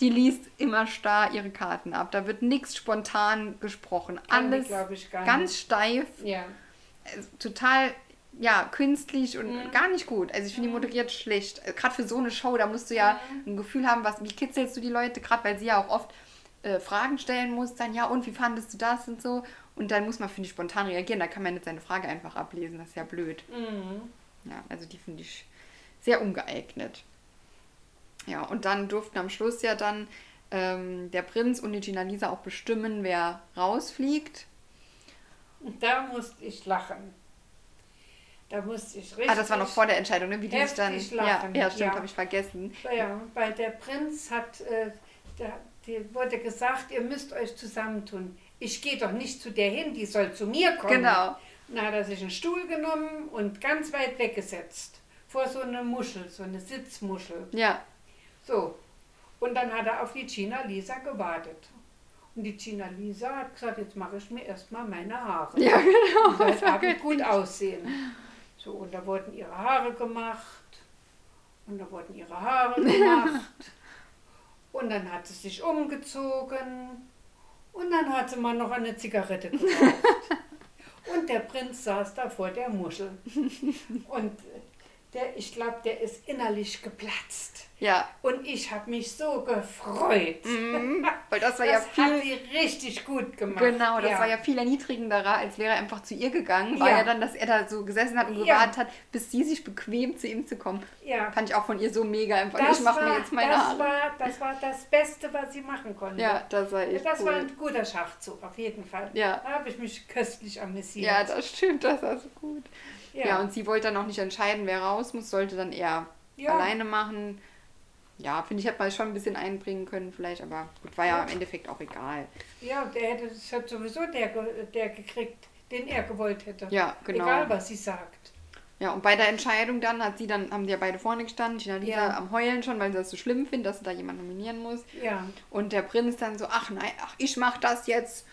Die liest immer starr ihre Karten ab. Da wird nichts spontan gesprochen. Alles glaub ich, ganz nicht. steif Ja. also total ja künstlich und Mhm. gar nicht gut. Also ich finde die moderiert schlecht. Gerade für so eine Show, da musst du ja Mhm. ein Gefühl haben, was wie kitzelst du die Leute, gerade weil sie ja auch oft äh, Fragen stellen muss, dann ja, und wie fandest du das und so. Und dann muss man, finde ich, spontan reagieren. Da kann man nicht seine Frage einfach ablesen. Das ist ja blöd. Ja, also die finde ich sehr ungeeignet. Ja, und dann durften am Schluss ja dann ähm, der Prinz und die Gina Lisa auch bestimmen, wer rausfliegt. Und da musste ich lachen. Da musste ich richtig. Ah, das war noch vor der Entscheidung, ne? Wie die sich dann. heftig Ja, lachen, ja, stimmt, ja. habe ich vergessen. Ja, weil der Prinz hat, äh, der, die wurde gesagt, ihr müsst euch zusammentun. Ich gehe doch nicht zu der hin, die soll zu mir kommen. Genau. Dann hat er sich einen Stuhl genommen und ganz weit weggesetzt. Vor so eine Muschel, so eine Sitzmuschel. Ja, So. Und dann hat er auf die Gina Lisa gewartet. Und die Gina Lisa hat gesagt, jetzt mache ich mir erstmal meine Haare. ja, genau. Die gut aussehen. So, und da wurden ihre Haare gemacht. Und da wurden ihre Haare gemacht. Und dann hat sie sich umgezogen. Und dann hat sie mal noch eine Zigarette geraucht. Und der Prinz saß da vor der Muschel. Und der, ich glaube, der ist innerlich geplatzt. Ja, Und ich habe mich so gefreut. mhm. weil das war das ja hat viel. sie richtig gut gemacht. Genau, das war ja viel erniedrigenderer, als wäre er einfach zu ihr gegangen. War Ja. ja dann, dass er da so gesessen hat und Ja. gewartet hat, bis sie sich bequem zu ihm zu kommen. Ja. Fand ich auch von ihr so mega einfach. Das, ich mache mir jetzt meine das, Haare. war, das war das Beste, was sie machen konnte. ja, das war echt das cool. war ein guter Schachzug, auf jeden Fall. Ja. Da habe ich mich köstlich amüsiert. Ja, das stimmt, das war so gut. Ja. Ja. und sie wollte dann auch nicht entscheiden, wer raus muss, sollte dann eher Ja. alleine machen. Ja, finde ich, hätte man schon ein bisschen einbringen können vielleicht, aber gut, war ja, im Endeffekt auch egal. Ja, der hätte das hat sowieso der, der gekriegt, den er gewollt hätte. Ja, genau. Egal, was sie sagt. Ja, und bei der Entscheidung dann hat sie dann, haben die ja beide vorne gestanden, Gina Lisa Ja. am Heulen schon, weil sie das so schlimm findet, dass sie da jemand nominieren muss. Ja. Und der Prinz dann so, ach nein, ach, ich mach das jetzt.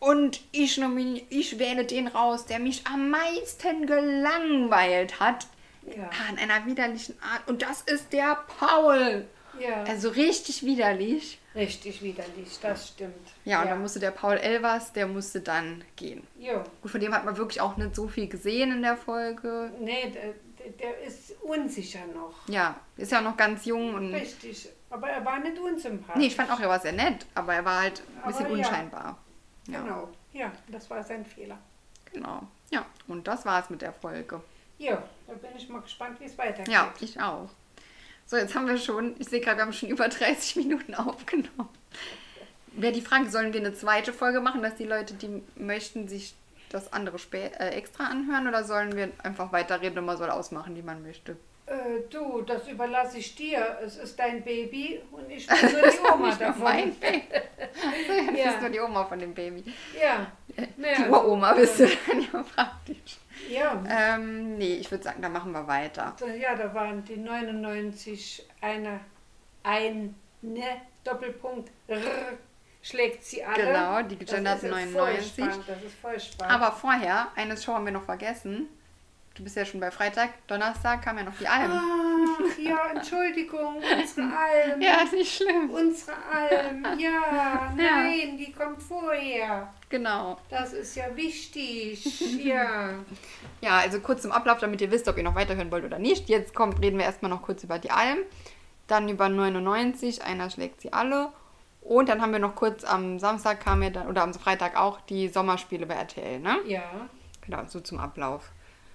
Und ich, nomini ich wähle den raus, der mich am meisten gelangweilt hat. Ja. Ah, in einer widerlichen Art. Und das ist der Paul. Ja. Also richtig widerlich. Richtig widerlich, das stimmt. Ja, und dann musste der Paul Elvers, der musste dann gehen. Jo. Gut, von dem hat man wirklich auch nicht so viel gesehen in der Folge. Nee, der, der ist unsicher noch. Ja, ist ja noch ganz jung und. Richtig. Aber er war nicht unsympathisch. Nee, ich fand auch, er war sehr nett, aber er war halt ein bisschen Aber ja. unscheinbar. Ja, Genau. Ja, das war sein Fehler. genau. Ja, und das war's mit der Folge. Jo, da bin ich mal gespannt, wie es weitergeht. Ja, ich auch. So, jetzt haben wir schon, ich sehe gerade, wir haben schon über 30 Minuten aufgenommen. Wäre die Frage, sollen wir eine zweite Folge machen, dass die Leute, die möchten, sich das andere spä äh, extra anhören oder sollen wir einfach weiterreden und man soll ausmachen, die man möchte? Äh, du, das überlasse ich dir. Es ist dein Baby und ich bin nur die Oma davon. mein Baby. Du Ja. bist nur die Oma von dem Baby. Ja. Naja, Die Uroma also, bist du dann ja praktisch. Ja. Ähm, nee, ich würde sagen, da machen wir weiter. Ja, da waren die 99, eine, ein, ne, Doppelpunkt, r, schlägt sie alle. Genau, die gegenderten ist 99. furchtbar, Das ist furchtbar. Aber vorher, eine Show haben wir noch vergessen. Du bist ja schon bei Freitag. Donnerstag kam ja noch die Alm. Ach, ja, Entschuldigung, unsere Alm. Ja, ist nicht schlimm. Unsere Alm, ja, nein, die kommt vorher. Genau. Das ist ja wichtig, ja. Ja, also kurz zum Ablauf, damit ihr wisst, ob ihr noch weiterhören wollt oder nicht. Jetzt kommt, reden wir erstmal noch kurz über die Alm. Dann über 99, einer schlägt sie alle. Und dann haben wir noch kurz am Samstag kam ja dann, oder am Freitag auch die Sommerspiele bei RTL, ne? Ja, Genau, so zum Ablauf.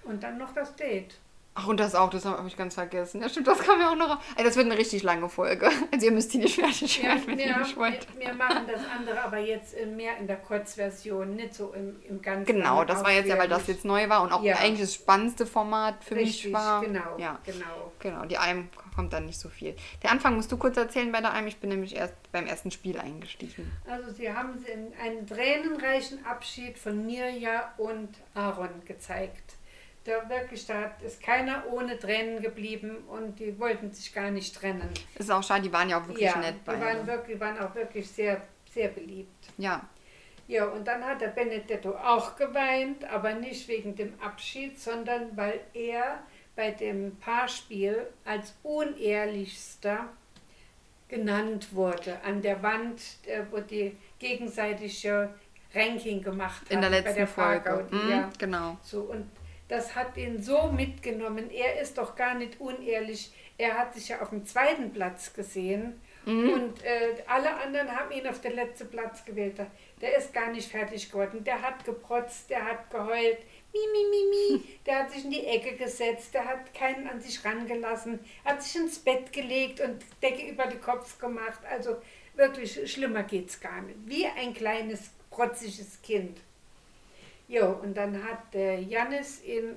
Und dann noch das Date. Ach, und das auch, das habe ich ganz vergessen. Ja, stimmt, das kam ja auch noch. Also, das wird eine richtig lange Folge. Also, ihr müsst die nicht fertig Ja, hören, wenn ihr ja, nicht wollt. wir, wir machen das andere aber jetzt äh, mehr in der Kurzversion, nicht so im, im ganzen. Genau, das war jetzt ja, weil das jetzt neu war und auch Ja. eigentlich das spannendste Format für Richtig, mich war. genau, Ja, genau. genau. Die Alm kommt dann nicht so viel. Der Anfang musst du kurz erzählen bei der Alm. Ich bin nämlich erst beim ersten Spiel eingestiegen. Also sie haben einen tränenreichen Abschied von Mirja und Aaron gezeigt. Da wirklich, da ist keiner ohne Tränen geblieben und die wollten sich gar nicht trennen. Ist auch schade, die waren ja auch wirklich ja, nett die beide. waren, wirklich, waren auch wirklich sehr, sehr beliebt. ja, Ja, und dann hat der Benedetto auch geweint, aber nicht wegen dem Abschied, sondern weil er bei dem Paarspiel als unehrlichster genannt wurde. An der Wand, äh, wo die gegenseitige Ranking gemacht haben. in der bei letzten der Folge. Mhm, ja. Genau. So, und das hat ihn so mitgenommen. Er ist doch gar nicht unehrlich. Er hat sich ja auf dem zweiten Platz gesehen Und äh, alle anderen haben ihn auf den letzten Platz gewählt. Der ist gar nicht fertig geworden. Der hat geprotzt, der hat geheult. Mi, mi, mi, mi. Der hat sich in die Ecke gesetzt, der hat keinen an sich rangelassen, hat sich ins Bett gelegt und Decke über den Kopf gemacht. Also wirklich schlimmer geht's gar nicht. Wie ein kleines, protziges Kind. Jo, und dann hat der Jannis ihn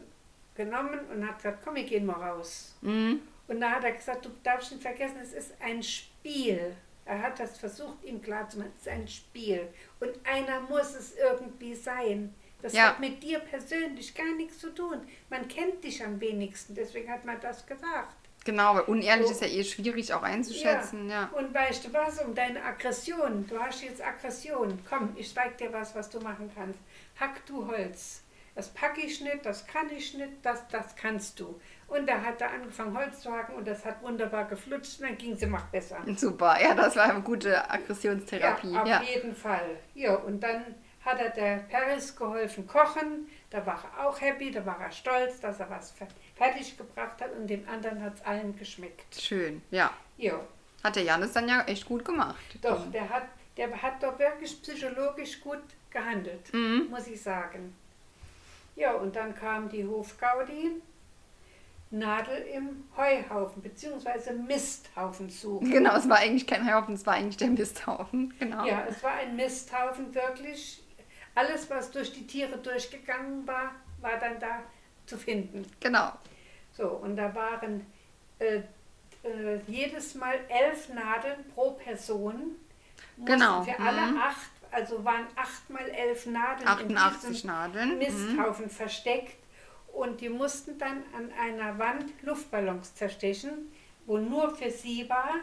genommen und hat gesagt, komm, wir gehen mal raus. Mhm. Und da hat er gesagt, du darfst nicht vergessen, es ist ein Spiel. Er hat das versucht, ihm klarzumachen, es ist ein Spiel. Und einer muss es irgendwie sein. Das Ja. hat mit dir persönlich gar nichts zu tun. Man kennt dich am wenigsten, deswegen hat man das gesagt. Genau, weil unehrlich So. ist ja eh schwierig auch einzuschätzen. Ja. Und weißt du was, um deine Aggression, du hast jetzt Aggression, komm, ich zeig dir was, was du machen kannst. Hack du Holz. Das packe ich nicht, das kann ich nicht, das, das kannst du. Und da hat er angefangen Holz zu hacken und das hat wunderbar geflutscht und dann ging es ihm auch besser. Super, ja, das war eine gute Aggressionstherapie. Ja, auf Ja, jeden Fall. Ja, und dann hat er der Paris geholfen kochen. Da war er auch happy, da war er stolz, dass er was fer- fertig gebracht hat und den anderen hat es allen geschmeckt. schön. Ja, Ja, hat der Janis dann ja echt gut gemacht. doch, der hat, der hat doch wirklich psychologisch gut gehandelt, Mhm. muss ich sagen. Ja, und dann kam die Hofgaudi, Nadel im Heuhaufen, beziehungsweise Misthaufen suchen. Genau, es war eigentlich kein Haufen, es war eigentlich der Misthaufen. Genau. Ja, es war ein Misthaufen, wirklich. Alles, was durch die Tiere durchgegangen war, war dann da zu finden. Genau. So, und da waren äh, äh, jedes Mal elf Nadeln pro Person. Genau, Für alle mhm. acht, also waren acht mal elf Nadeln 88 in Nadeln. Mhm. Misthaufen versteckt. Und die mussten dann an einer Wand Luftballons zerstechen, wo nur für sie war.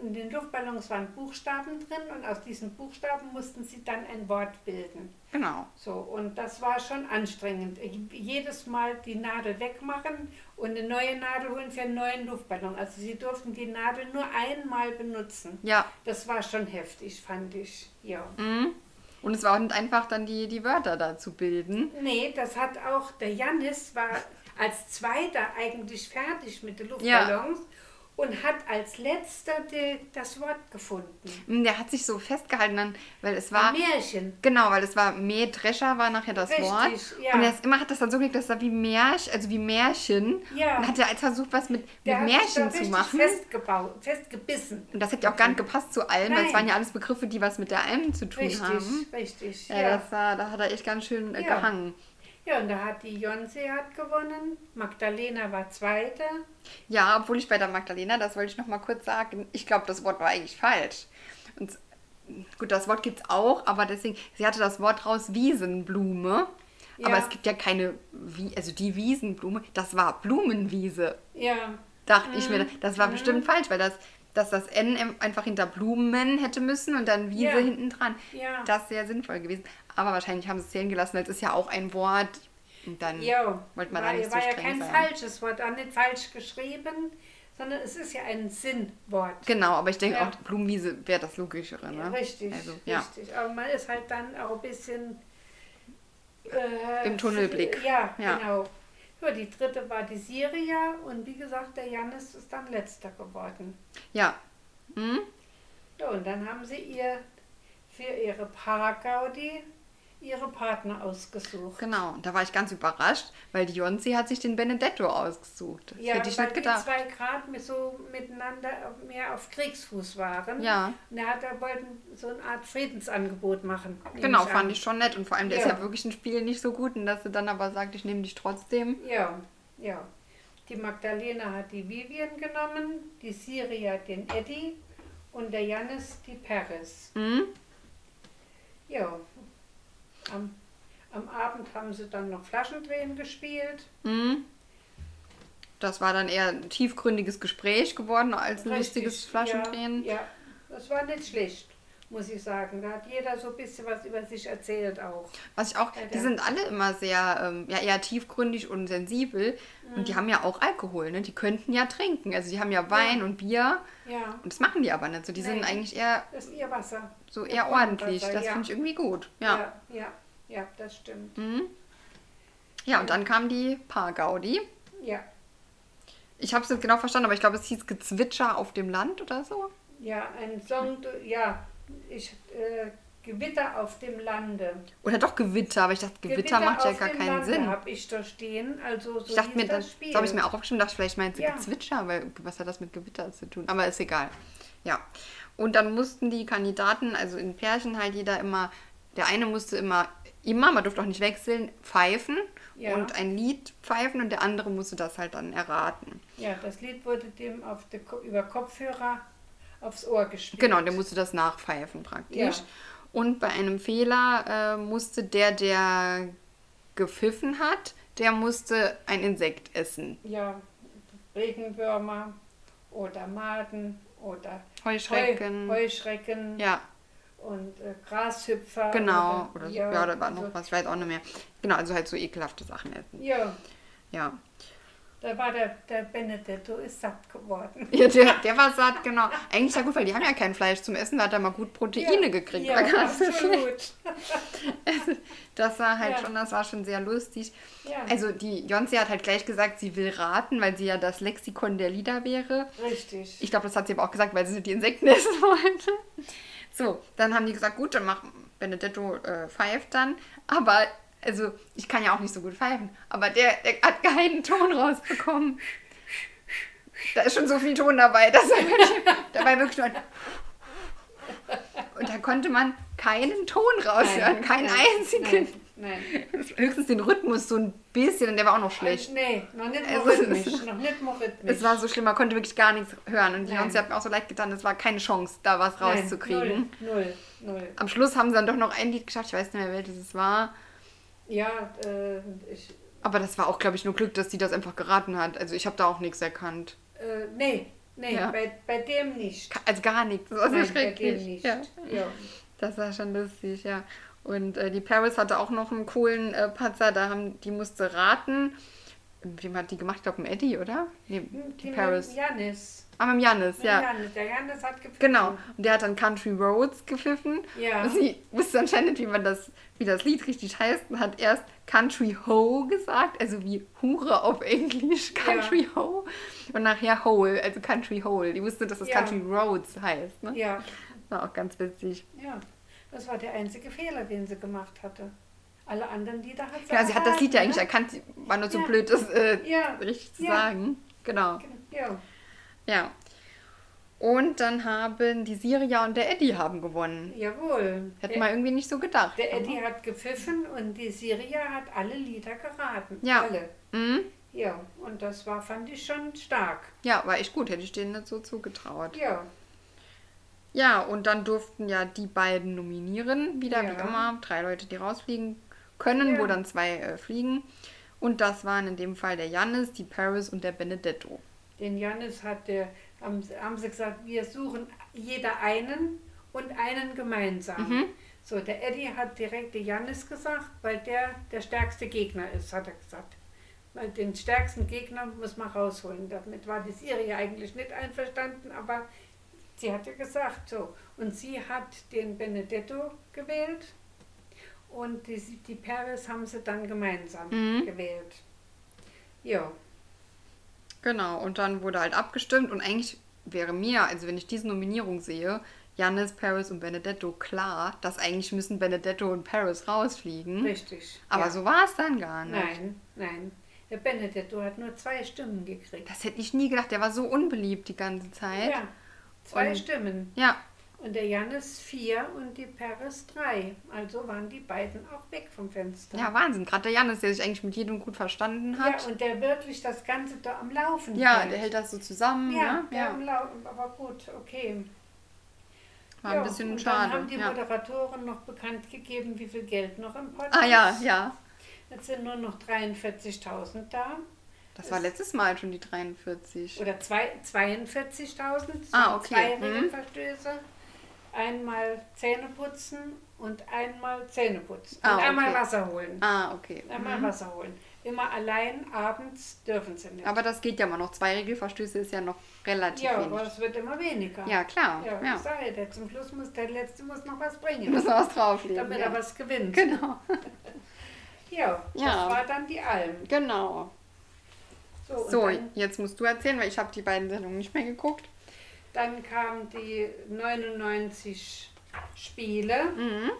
In den Luftballons waren Buchstaben drin und aus diesen Buchstaben mussten sie dann ein Wort bilden. Genau. So, und das war schon anstrengend. Jedes Mal die Nadel wegmachen und eine neue Nadel holen für einen neuen Luftballon. Also sie durften die Nadel nur einmal benutzen. Ja. Das war schon heftig, fand ich. Ja. Mhm. Und es war auch nicht einfach, dann die, die Wörter da zu bilden. Nee, das hat auch, der Jannis war als Zweiter eigentlich fertig mit den Ja. Und hat als Letzter die, das Wort gefunden. Mhm, Der hat sich so festgehalten, dann, weil es war. Ein Märchen. Genau, weil es war Mähdrescher war nachher das Richtig, Wort. ja. Und er ist immer hat das dann so gelegt, dass er wie Märchen, also wie Märchen. Ja. Und hat er als versucht, was mit, mit Märchen zu richtig machen. Festgebaut, festgebissen. Und das hätte ja auch gar nicht gepasst zu allem, weil es waren ja alles Begriffe, die was mit der Alm zu tun Richtig, haben. richtig. Ja, Ja, Das war, da hat er echt ganz schön äh, Ja. gehangen. Ja, und da hat die Jonse hat gewonnen, Magdalena war Zweite. Ja, obwohl ich bei der Magdalena, das wollte ich noch mal kurz sagen, ich glaube, das Wort war eigentlich falsch. Und gut, das Wort gibt es auch, aber deswegen, sie hatte das Wort raus Wiesenblume. Aber Ja. es gibt ja keine, Wie also die Wiesenblume, das war Blumenwiese. Ja, Dachte ich Mhm. mir, das war bestimmt falsch, weil das, dass das N einfach hinter Blumen hätte müssen und dann Wiese Ja. hinten dran. Ja. Das wäre sinnvoll gewesen. Aber wahrscheinlich haben sie es zählen gelassen, weil es ist ja auch ein Wort. Und dann ja. wollte man war, da nicht so war ja kein sein. falsches Wort, auch nicht falsch geschrieben, sondern es ist ja ein Sinnwort. Genau, aber ich denke Ja. auch, Blumenwiese wäre das Logischere. Ne? Ja, richtig, Also, richtig. Aber man ist halt dann auch ein bisschen äh, Im Tunnelblick. Ja, Ja. genau. Ja, die dritte war die Siria und wie gesagt, der Jannis ist dann letzter geworden. Ja. Hm? Ja, und dann haben sie ihr für ihre Paargaudi ihre Partner ausgesucht. Genau, da war ich ganz überrascht, weil die Jonsi hat sich den Benedetto ausgesucht. Das Ja, hätte ich weil nicht die gedacht. zwei Grad mit so miteinander mehr auf Kriegsfuß waren. Ja. Und er hat, er wollten so eine Art Friedensangebot machen. Genau, an. fand ich schon nett. Und vor allem, der ist Ja. ja wirklich ein Spiel nicht so gut. Und dass sie dann aber sagt, ich nehme dich trotzdem. Ja, ja. Die Magdalena hat die Vivian genommen, die Siria den Eddie und der Jannis die Paris. Hm? Ja. Am, am Abend haben sie dann noch Flaschendrehen gespielt. Hm? Das war dann eher ein tiefgründiges Gespräch geworden als ein Richtig, lustiges Flaschendrehen. Ja, ja, das war nicht schlecht, muss ich sagen. Da hat jeder so ein bisschen was über sich erzählt auch. Was ich auch, Ja, die sind alle immer sehr, ähm, ja, eher tiefgründig und sensibel. Und Mhm. die haben ja auch Alkohol, ne? Die könnten ja trinken. Also die haben ja Wein Ja. und Bier. Ja, Und das machen die aber nicht. So, die sind Nee. eigentlich eher das ist ihr Wasser. so eher ordentlich. Brunnenwasser, Das ja. finde ich irgendwie gut. Ja. ja, ja, ja, das stimmt. Mhm. Ja, und dann kam die Paar-Gaudi. Ja, Ich habe es nicht genau verstanden, aber ich glaube, es hieß Gezwitscher auf dem Land oder so. Ja, ein Song, ja, ich, äh, Gewitter auf dem Lande. Oder doch Gewitter, aber ich dachte, Gewitter, macht ja gar keinen Lande Sinn. habe ich da stehen, also so Ich dachte mir, das das, habe ich mir auch aufgeschrieben, dachte, vielleicht meint sie Ja. Gezwitscher, weil was hat das mit Gewitter zu tun? Aber ist egal. Ja. Und dann mussten die Kandidaten, also in Pärchen halt jeder immer, der eine musste immer, immer, man durfte auch nicht wechseln, pfeifen Ja. und ein Lied pfeifen und der andere musste das halt dann erraten. Ja, das Lied wurde dem auf Ko- über Kopfhörer aufs Ohr gespielt. Genau, der musste das nachpfeifen praktisch. Ja. Und bei einem Fehler äh, musste der, der gepfiffen hat, der musste ein Insekt essen. Ja, Regenwürmer oder Maden oder Heuschrecken. Heu, Heuschrecken Ja, und äh, Grashüpfer. genau. Oder, so. ja, ja, da war noch so. was, ich weiß auch nicht mehr. Genau, also halt so ekelhafte Sachen essen. Ja, Ja. Da war der, der Benedetto ist satt geworden. ja der, der war satt, genau. Eigentlich ja gut, weil die haben ja kein Fleisch zum Essen, da hat er mal gut Proteine gekriegt. Ja, nicht so schlecht. absolut. Das war halt Ja. schon, das war schon sehr lustig. Ja. Also die Jonsi hat halt gleich gesagt, sie will raten, weil sie ja das Lexikon der Lieder wäre. Richtig. Ich glaube, das hat sie aber auch gesagt, weil sie die Insekten essen wollte. So, dann haben die gesagt, gut, dann macht Benedetto äh, pfeift dann. Aber, also, ich kann ja auch nicht so gut pfeifen, aber der, der hat keinen Ton rausbekommen. Da ist schon so viel Ton dabei, dass er wirklich, dabei wirklich nur und da konnte man keinen Ton raushören, keinen nein, einzigen. Nein, nein. Höchstens den Rhythmus so ein bisschen und der war auch noch schlecht. Nee, noch nicht mal Also, es rhythmisch. Noch nicht mal rhythmisch. Es war so schlimm, man konnte wirklich gar nichts hören. Und die Nein. Jonsi hat mir auch so leid getan, es war keine Chance, da was Nein, rauszukriegen. Null, null, null. Am Schluss haben sie dann doch noch ein Lied geschafft, ich weiß nicht mehr, welches es war. Ja, äh, ich, Aber das war auch, glaube ich, nur Glück, dass die das einfach geraten hat. Also ich habe da auch nichts erkannt. äh, nee, nee, Ja. bei, bei dem nicht. Also gar nichts. Das war Nein, bei dem nicht. Ja, Ja. das war schon lustig, ja. Und äh, die Paris hatte auch noch einen coolen äh, Patzer, da haben, die musste raten. Wem hat die gemacht? Ich glaube, Eddie, oder? Nee, die, mit Paris. Janis. Ah, mit dem Janis, Mit ja. Janis. Der Janis hat gepfiffen. Genau. Und der hat dann Country Roads gepfiffen. Ja. Und sie wusste anscheinend, wie man das, wie das Lied richtig heißt und hat erst Country Ho gesagt, also wie Hure auf Englisch, Country Ho. Und nachher Hole, also Country Hole. Die wusste, dass das Ja. Country Roads heißt. Ne? Ja, War auch ganz witzig. ja. Das war der einzige Fehler, den sie gemacht hatte. Alle anderen Lieder hat sie Genau, sie hat das Lied ja eigentlich erkannt, sie war nur so Ja. blöd, das äh, Ja. richtig zu Ja. sagen. Genau. ne? Ja, Ja. Und dann haben die Siria und der Eddie haben gewonnen. jawohl. Hätte Der, man irgendwie nicht so gedacht. der aber- Eddie hat gepfiffen und die Siria hat alle Lieder geraten. Ja. Alle. Mhm. Ja, und das war, fand ich schon stark. Ja, war echt gut, hätte ich denen nicht so zugetraut. Ja, Ja, und dann durften ja die beiden nominieren, wieder Ja. wie immer. Drei Leute, die rausfliegen können, Ja. wo dann zwei äh, fliegen. Und das waren in dem Fall der Jannis, die Paris und der Benedetto. den Janis hat der, haben, sie- haben sie gesagt, wir suchen jeder einen und einen gemeinsam. Mhm. So, der Eddie hat direkt den Janis gesagt, weil der der stärkste Gegner ist, hat er gesagt. Weil den stärksten Gegner muss man rausholen. Damit war die Serie eigentlich nicht einverstanden, aber sie hat ja gesagt so. Und sie hat den Benedetto gewählt und die, die Paris haben sie dann gemeinsam Mhm. gewählt. Ja, Genau, und dann wurde halt abgestimmt und eigentlich wäre mir, also wenn ich diese Nominierung sehe, Jannis, Paris und Benedetto klar, dass eigentlich müssen Benedetto und Paris rausfliegen. richtig. Aber ja. so war es dann gar nicht. Nein, nein. Der Benedetto hat nur zwei Stimmen gekriegt. Das hätte ich nie gedacht, der war so unbeliebt die ganze Zeit. Ja, zwei Und- Stimmen. Ja, Und der Janis vier und die Paris drei. Also waren die beiden auch weg vom Fenster. ja, Wahnsinn. Gerade der Jannis, der sich eigentlich mit jedem gut verstanden hat. Ja, und der wirklich das Ganze da am Laufen Ja, hält. der hält das so zusammen. Ja, ne? der ja. am Laufen. Aber gut, okay. War ja, ein bisschen und schade. Dann haben die ja. Moderatoren noch bekannt gegeben, wie viel Geld noch im Pot Ah ja, ist. ja. Jetzt sind nur noch 43.000 da. Das war letztes Mal schon die 43. Oder zwei- 42.000. Ah, okay. Zwei Mhm. Regelverstöße. Einmal Zähne putzen und einmal Zähne putzen. Ah, und einmal okay. Wasser holen. Ah, okay. Einmal Mhm. Wasser holen. Immer allein, abends dürfen sie nicht. Aber das geht ja immer noch. Zwei Regelverstöße ist ja noch relativ ja, aber wenig. es wird immer weniger. Ja, klar. Ja, Ja, ich sage zum Schluss muss der Letzte muss noch was bringen, musst noch was drauflegen. damit ja. er was gewinnt. Genau. Ja, Ja. das war dann die Alm. Genau. So, So, jetzt musst du erzählen, weil ich habe die beiden Sendungen nicht mehr geguckt. Dann kamen die 99 Spiele. Mhm.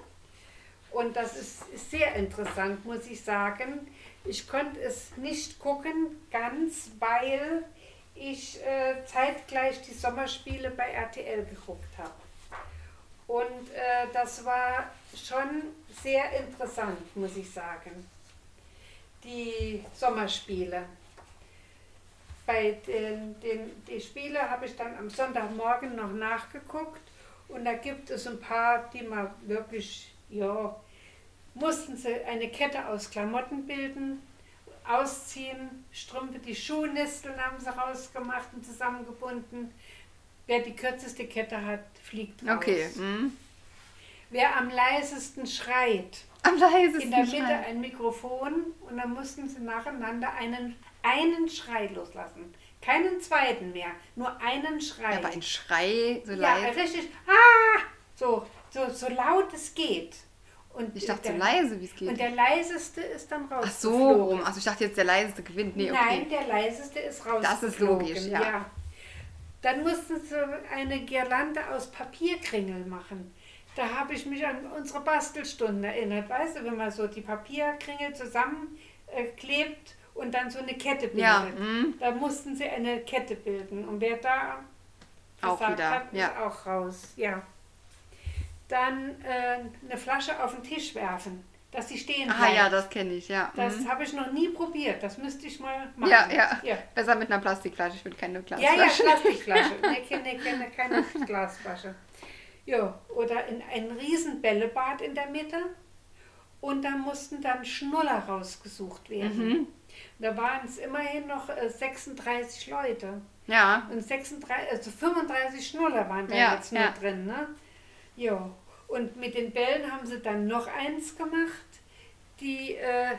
Und das ist sehr interessant, muss ich sagen. Ich konnte es nicht gucken, ganz, weil ich äh, zeitgleich die Sommerspiele bei RTL geguckt habe. Und äh, das war schon sehr interessant, muss ich sagen. Die Sommerspiele. Bei den, den die Spiele habe ich dann am Sonntagmorgen noch nachgeguckt und da gibt es ein paar, die man wirklich, ja, mussten sie eine Kette aus Klamotten bilden, ausziehen, Strümpfe, die Schuhnisteln haben sie rausgemacht und zusammengebunden. Wer die kürzeste Kette hat, fliegt raus. Okay. Mhm. Wer am leisesten schreit, Am leisesten in der Mitte Schrei. ein Mikrofon und dann mussten sie nacheinander einen, einen Schrei loslassen. Keinen zweiten mehr, nur einen Schrei. Ja, aber ein Schrei so Ja, leise. richtig. Ah! So, so, so laut es geht. Und Ich dachte so der- leise, wie es geht. Und der leiseste ist dann Ach so rum. Also ich dachte jetzt der leiseste gewinnt. Nee, Nein, okay. der leiseste ist rausgeflogen. Das ist logisch, ja. Dann mussten sie eine Girlande aus Papierkringel machen. Da habe ich mich an unsere Bastelstunden erinnert. Weißt du, wenn man so die Papierkringel zusammenklebt äh, und dann so eine Kette bildet. Ja, mhm. Da mussten sie eine Kette bilden. Und wer da Auch wieder, hat, ist ja. auch raus. Ja. Dann äh, eine Flasche auf den Tisch werfen, dass sie stehen Ah bleibt. ja, das kenne ich, ja. Das Mhm. habe ich noch nie probiert. Das müsste ich mal machen. Ja, ja, Ja, Besser mit einer Plastikflasche. Ich will keine ja, Glasflasche. ja Plastikflasche. Nee, keine, keine, keine Glasflasche. Ja, oder in ein riesen Bällebad in der Mitte. Und da mussten dann Schnuller rausgesucht werden. Mhm. Da waren es immerhin noch äh, 36 Leute. Ja, Und 36, also 35 Schnuller waren da Ja, jetzt nur ja. drin. Ne? Ja. Und mit den Bällen haben sie dann noch eins gemacht. Die äh,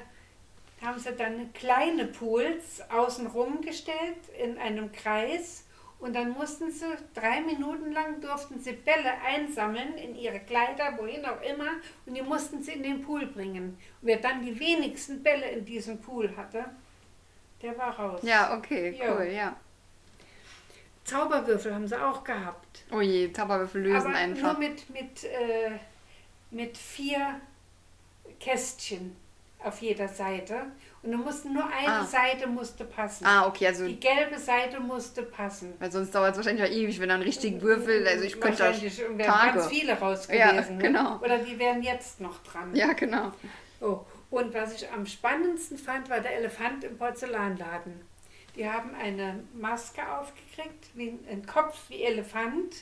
haben sie dann kleine Pools außenrum gestellt in einem Kreis. Und dann mussten sie drei Minuten lang durften sie Bälle einsammeln in ihre Kleider, wohin auch immer, und die mussten sie in den Pool bringen. Und wer dann die wenigsten Bälle in diesem Pool hatte, der war raus. ja, okay, Ja. cool, ja. Zauberwürfel haben sie auch gehabt. Oh je, Zauberwürfel lösen aber einfach. nur mit, mit, äh, mit vier Kästchen auf jeder Seite. Und dann musste nur eine Ah. Seite musste passen. Ah, okay, also, Die gelbe Seite musste passen. weil sonst dauert es wahrscheinlich auch ewig, wenn dann richtig Würfel, also ich könnte Wahrscheinlich das wären Tage. ganz viele raus Ja, gewesen. ne? genau. Oder die wären jetzt noch dran. Ja, genau. Oh. Und was ich am spannendsten fand, war der Elefant im Porzellanladen. Die haben eine Maske aufgekriegt, wie ein Kopf wie Elefant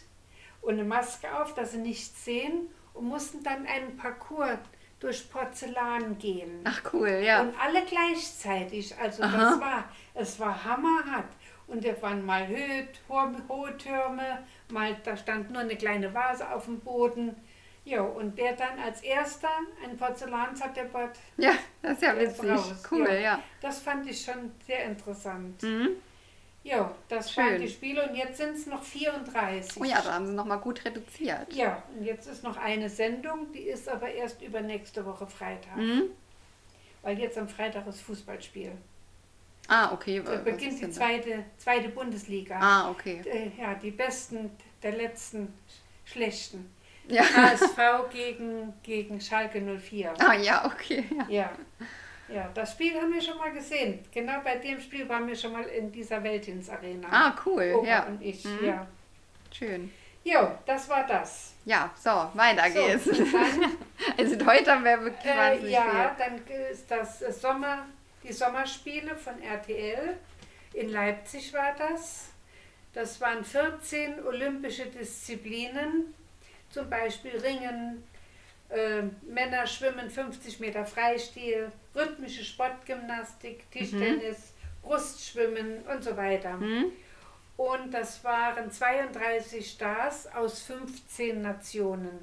und eine Maske auf, dass sie nichts sehen und mussten dann einen Parcours durch Porzellan gehen. Ach cool, ja. Und alle gleichzeitig. Also Aha. das war, es war hammerhart. Und da waren mal Höhe, hohe, Türme, mal da stand nur eine kleine Vase auf dem Boden. Ja, und wer dann als erster ein Porzellanzerdebatt, Ja, das ist ja witzig. raus, Cool, ja. ja. das fand ich schon sehr interessant. Mhm. Ja, das Schön. waren die Spiele und jetzt sind es noch 34. Oh ja, da haben sie nochmal gut reduziert. Ja, und jetzt ist noch eine Sendung, die ist aber erst übernächste Woche Freitag. Mhm. Weil jetzt am Freitag ist Fußballspiel. Ah, okay. Da beginnt die zweite, zweite Bundesliga. Ah, okay. Äh, Ja, die besten der letzten sch- schlechten. Ja. HSV gegen, gegen Schalke 04. Ah, ja, okay. Ja. Ja. Ja, das Spiel haben wir schon mal gesehen. Genau bei dem Spiel waren wir schon mal in dieser Weltins-Arena. Ah, cool. Opa Ja. und ich, Mhm. ja. Schön. Jo, das war das. Ja, so, weiter So, geht's. dann, Also heute haben wir wirklich äh, wahnsinnig ja, dann ist das Sommer, die Sommerspiele von RTL. In Leipzig war das. Das waren 14 olympische Disziplinen, zum Beispiel Ringen, äh, Männer schwimmen 50 Meter Freistil, rhythmische Sportgymnastik, Tischtennis, Brustschwimmen und so weiter. viel. Hm? Und das waren 32 Stars aus 15 Nationen.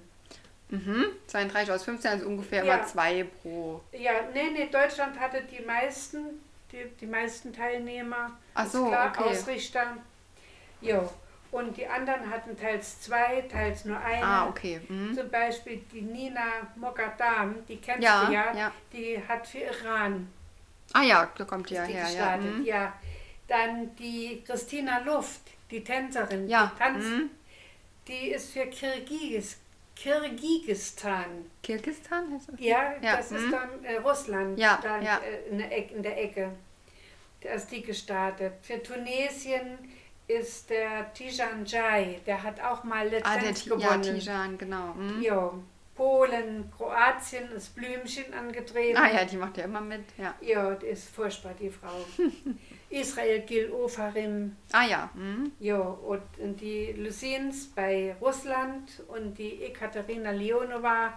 Mhm. 32 aus 15, also ungefähr Ja. mal zwei pro. Ja, nee, nee, Deutschland hatte die meisten, die, die meisten Teilnehmer. Ach so, klar, okay. Ausrichter. Jo. Und die anderen hatten teils zwei, teils nur eine. Ah, okay. Mhm. Zum Beispiel die Nina Mogadam, die kennst Ja, du ja, ja. die hat für Iran Ah ja, da kommt die ja die her. Ja. gestartet. Mhm. Ja. Dann die Christina Luft, die Tänzerin, Ja, die tanzt, mhm. die ist für Kirgis, Kirgisistan. Kirgistan heißt das? Ja, Ja, das ist mhm. dann äh, Russland, Ja, da ja. äh, in, der Ecke, in der Ecke. Da ist die gestartet. Für Tunesien ist der Tijan Jai, der hat auch mal Ah, der letztendlich ja, gewonnen. Tijan, genau. Mhm. Ja, Polen, Kroatien ist Blümchen angetreten. Ah ja, die macht ja immer mit. Ja. Ja, die ist furchtbar, die Frau. Israel Gil Ofarim, Ah ja. Mhm. ja, und die Lucins bei Russland und die Ekaterina Leonova,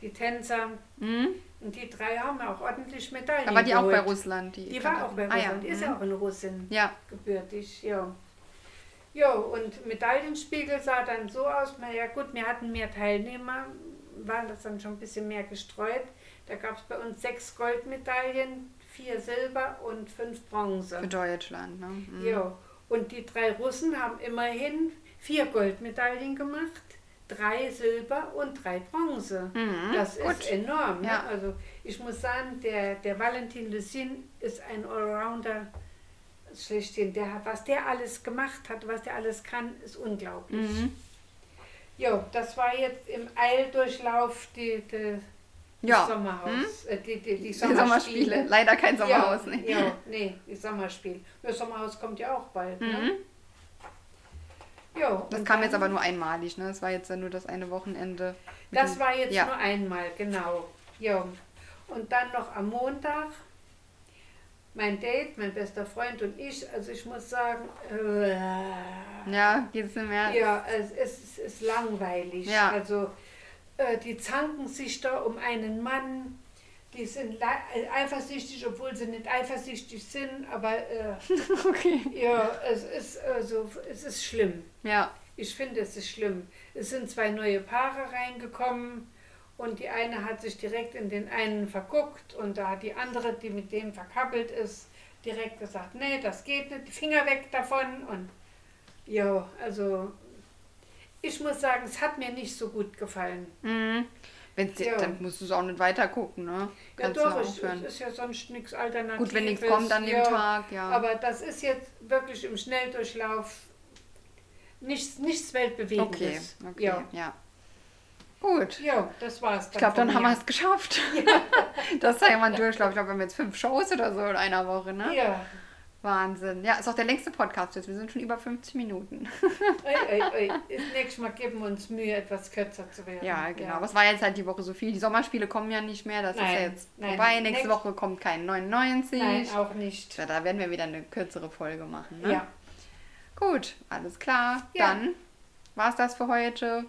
die Tänzer. Mhm. Und die drei haben auch ordentlich Medaillen Aber die auch bei geholt. Russland. Die, Die war auch bei Ah, ja. Russland, die ist mhm. ja auch eine Russin, Ja. gebürtig, ja. Ja, und Medaillenspiegel sah dann so aus, na ja gut, wir hatten mehr Teilnehmer, waren das dann schon ein bisschen mehr gestreut. Da gab es bei uns sechs Goldmedaillen, vier Silber und fünf Bronze. Für Deutschland. Ne? Mhm. Ja, und die drei Russen haben immerhin vier Goldmedaillen gemacht, drei Silber und drei Bronze. Mhm, Das gut. ist enorm. Ne? Ja. Also ich muss sagen, der, der Valentin Lucin ist ein Allrounder schlechthin. Der, hat- was der alles gemacht hat, was der alles kann, ist unglaublich. Mhm. Ja, das war jetzt im Eildurchlauf die, die, Ja. das Sommerhaus, äh, die, die, die Die Sommerspiele. Sommerspiele. Leider kein Sommerhaus. Ja, ne? ja, nee, das Sommerspiel. Das Sommerhaus kommt ja auch bald. Mhm. Ne? Ja, Das kam jetzt aber nur einmalig. Ne? Das war jetzt dann nur das eine Wochenende. Das war jetzt ja. nur einmal, genau. Ja. Und dann noch am Montag mein Date, mein bester Freund und ich. Also ich muss sagen, äh, Ja, geht's nicht mehr. ja, es, es, ist- ist langweilig. Ja. Also äh, die zanken sich da um einen Mann. Die sind äh, eifersüchtig, obwohl sie nicht eifersüchtig sind. Aber äh, Okay. ja, es ist also es ist schlimm. Ja. Ich finde, es ist schlimm. Es sind zwei neue Paare reingekommen und die eine hat sich direkt in den einen verguckt und da hat die andere, die mit dem verkappelt ist, direkt gesagt, nee, das geht nicht, Finger weg davon und ja, also ich muss sagen, es hat mir nicht so gut gefallen. Mhm. Wenn's dir, Ja. Dann musst du es auch nicht weiter gucken, ne? Ja doch, es, ist ja sonst nichts Alternatives. Gut, wenn nichts kommt an dem ja, Tag, ja. Aber das ist jetzt wirklich im Schnelldurchlauf nichts, nichts Weltbewegendes. okay, okay, Ja. ja. Gut. Ja, das war's. Ich glaube, dann haben wir es geschafft. Das sei mal Durchlauf. Ich glaube, wir haben jetzt fünf Shows oder so in einer Woche, ne? Ja, Wahnsinn. Ja, ist auch der längste Podcast jetzt. Wir sind schon über 50 Minuten. ey, ey, ey. Das nächste Mal geben wir uns Mühe, etwas kürzer zu werden. Ja, genau. Was war jetzt halt die Woche so viel? Die Sommerspiele kommen ja nicht mehr. Das ist Nein, ja jetzt nein. vorbei. Nächste Nächst- Woche kommt kein 99. Nein, auch nicht. Ja, da werden wir wieder eine kürzere Folge machen. Ne? Ja. Gut, alles klar. Ja. Dann war es das für heute.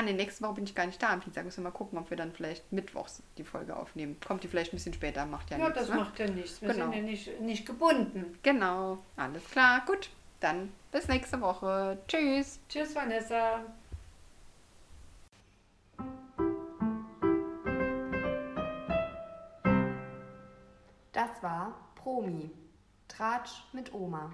An der nächsten Woche bin ich gar nicht da. Am Dienstag müssen wir mal gucken, ob wir dann vielleicht mittwochs die Folge aufnehmen. Kommt die vielleicht ein bisschen später, macht ja, Ja, nichts. das ne? macht ja nichts. Wir Genau. sind ja nicht, nicht gebunden. Genau, alles klar. Gut, dann bis nächste Woche. Tschüss. Tschüss, Vanessa. Das war Promi. Tratsch mit Oma.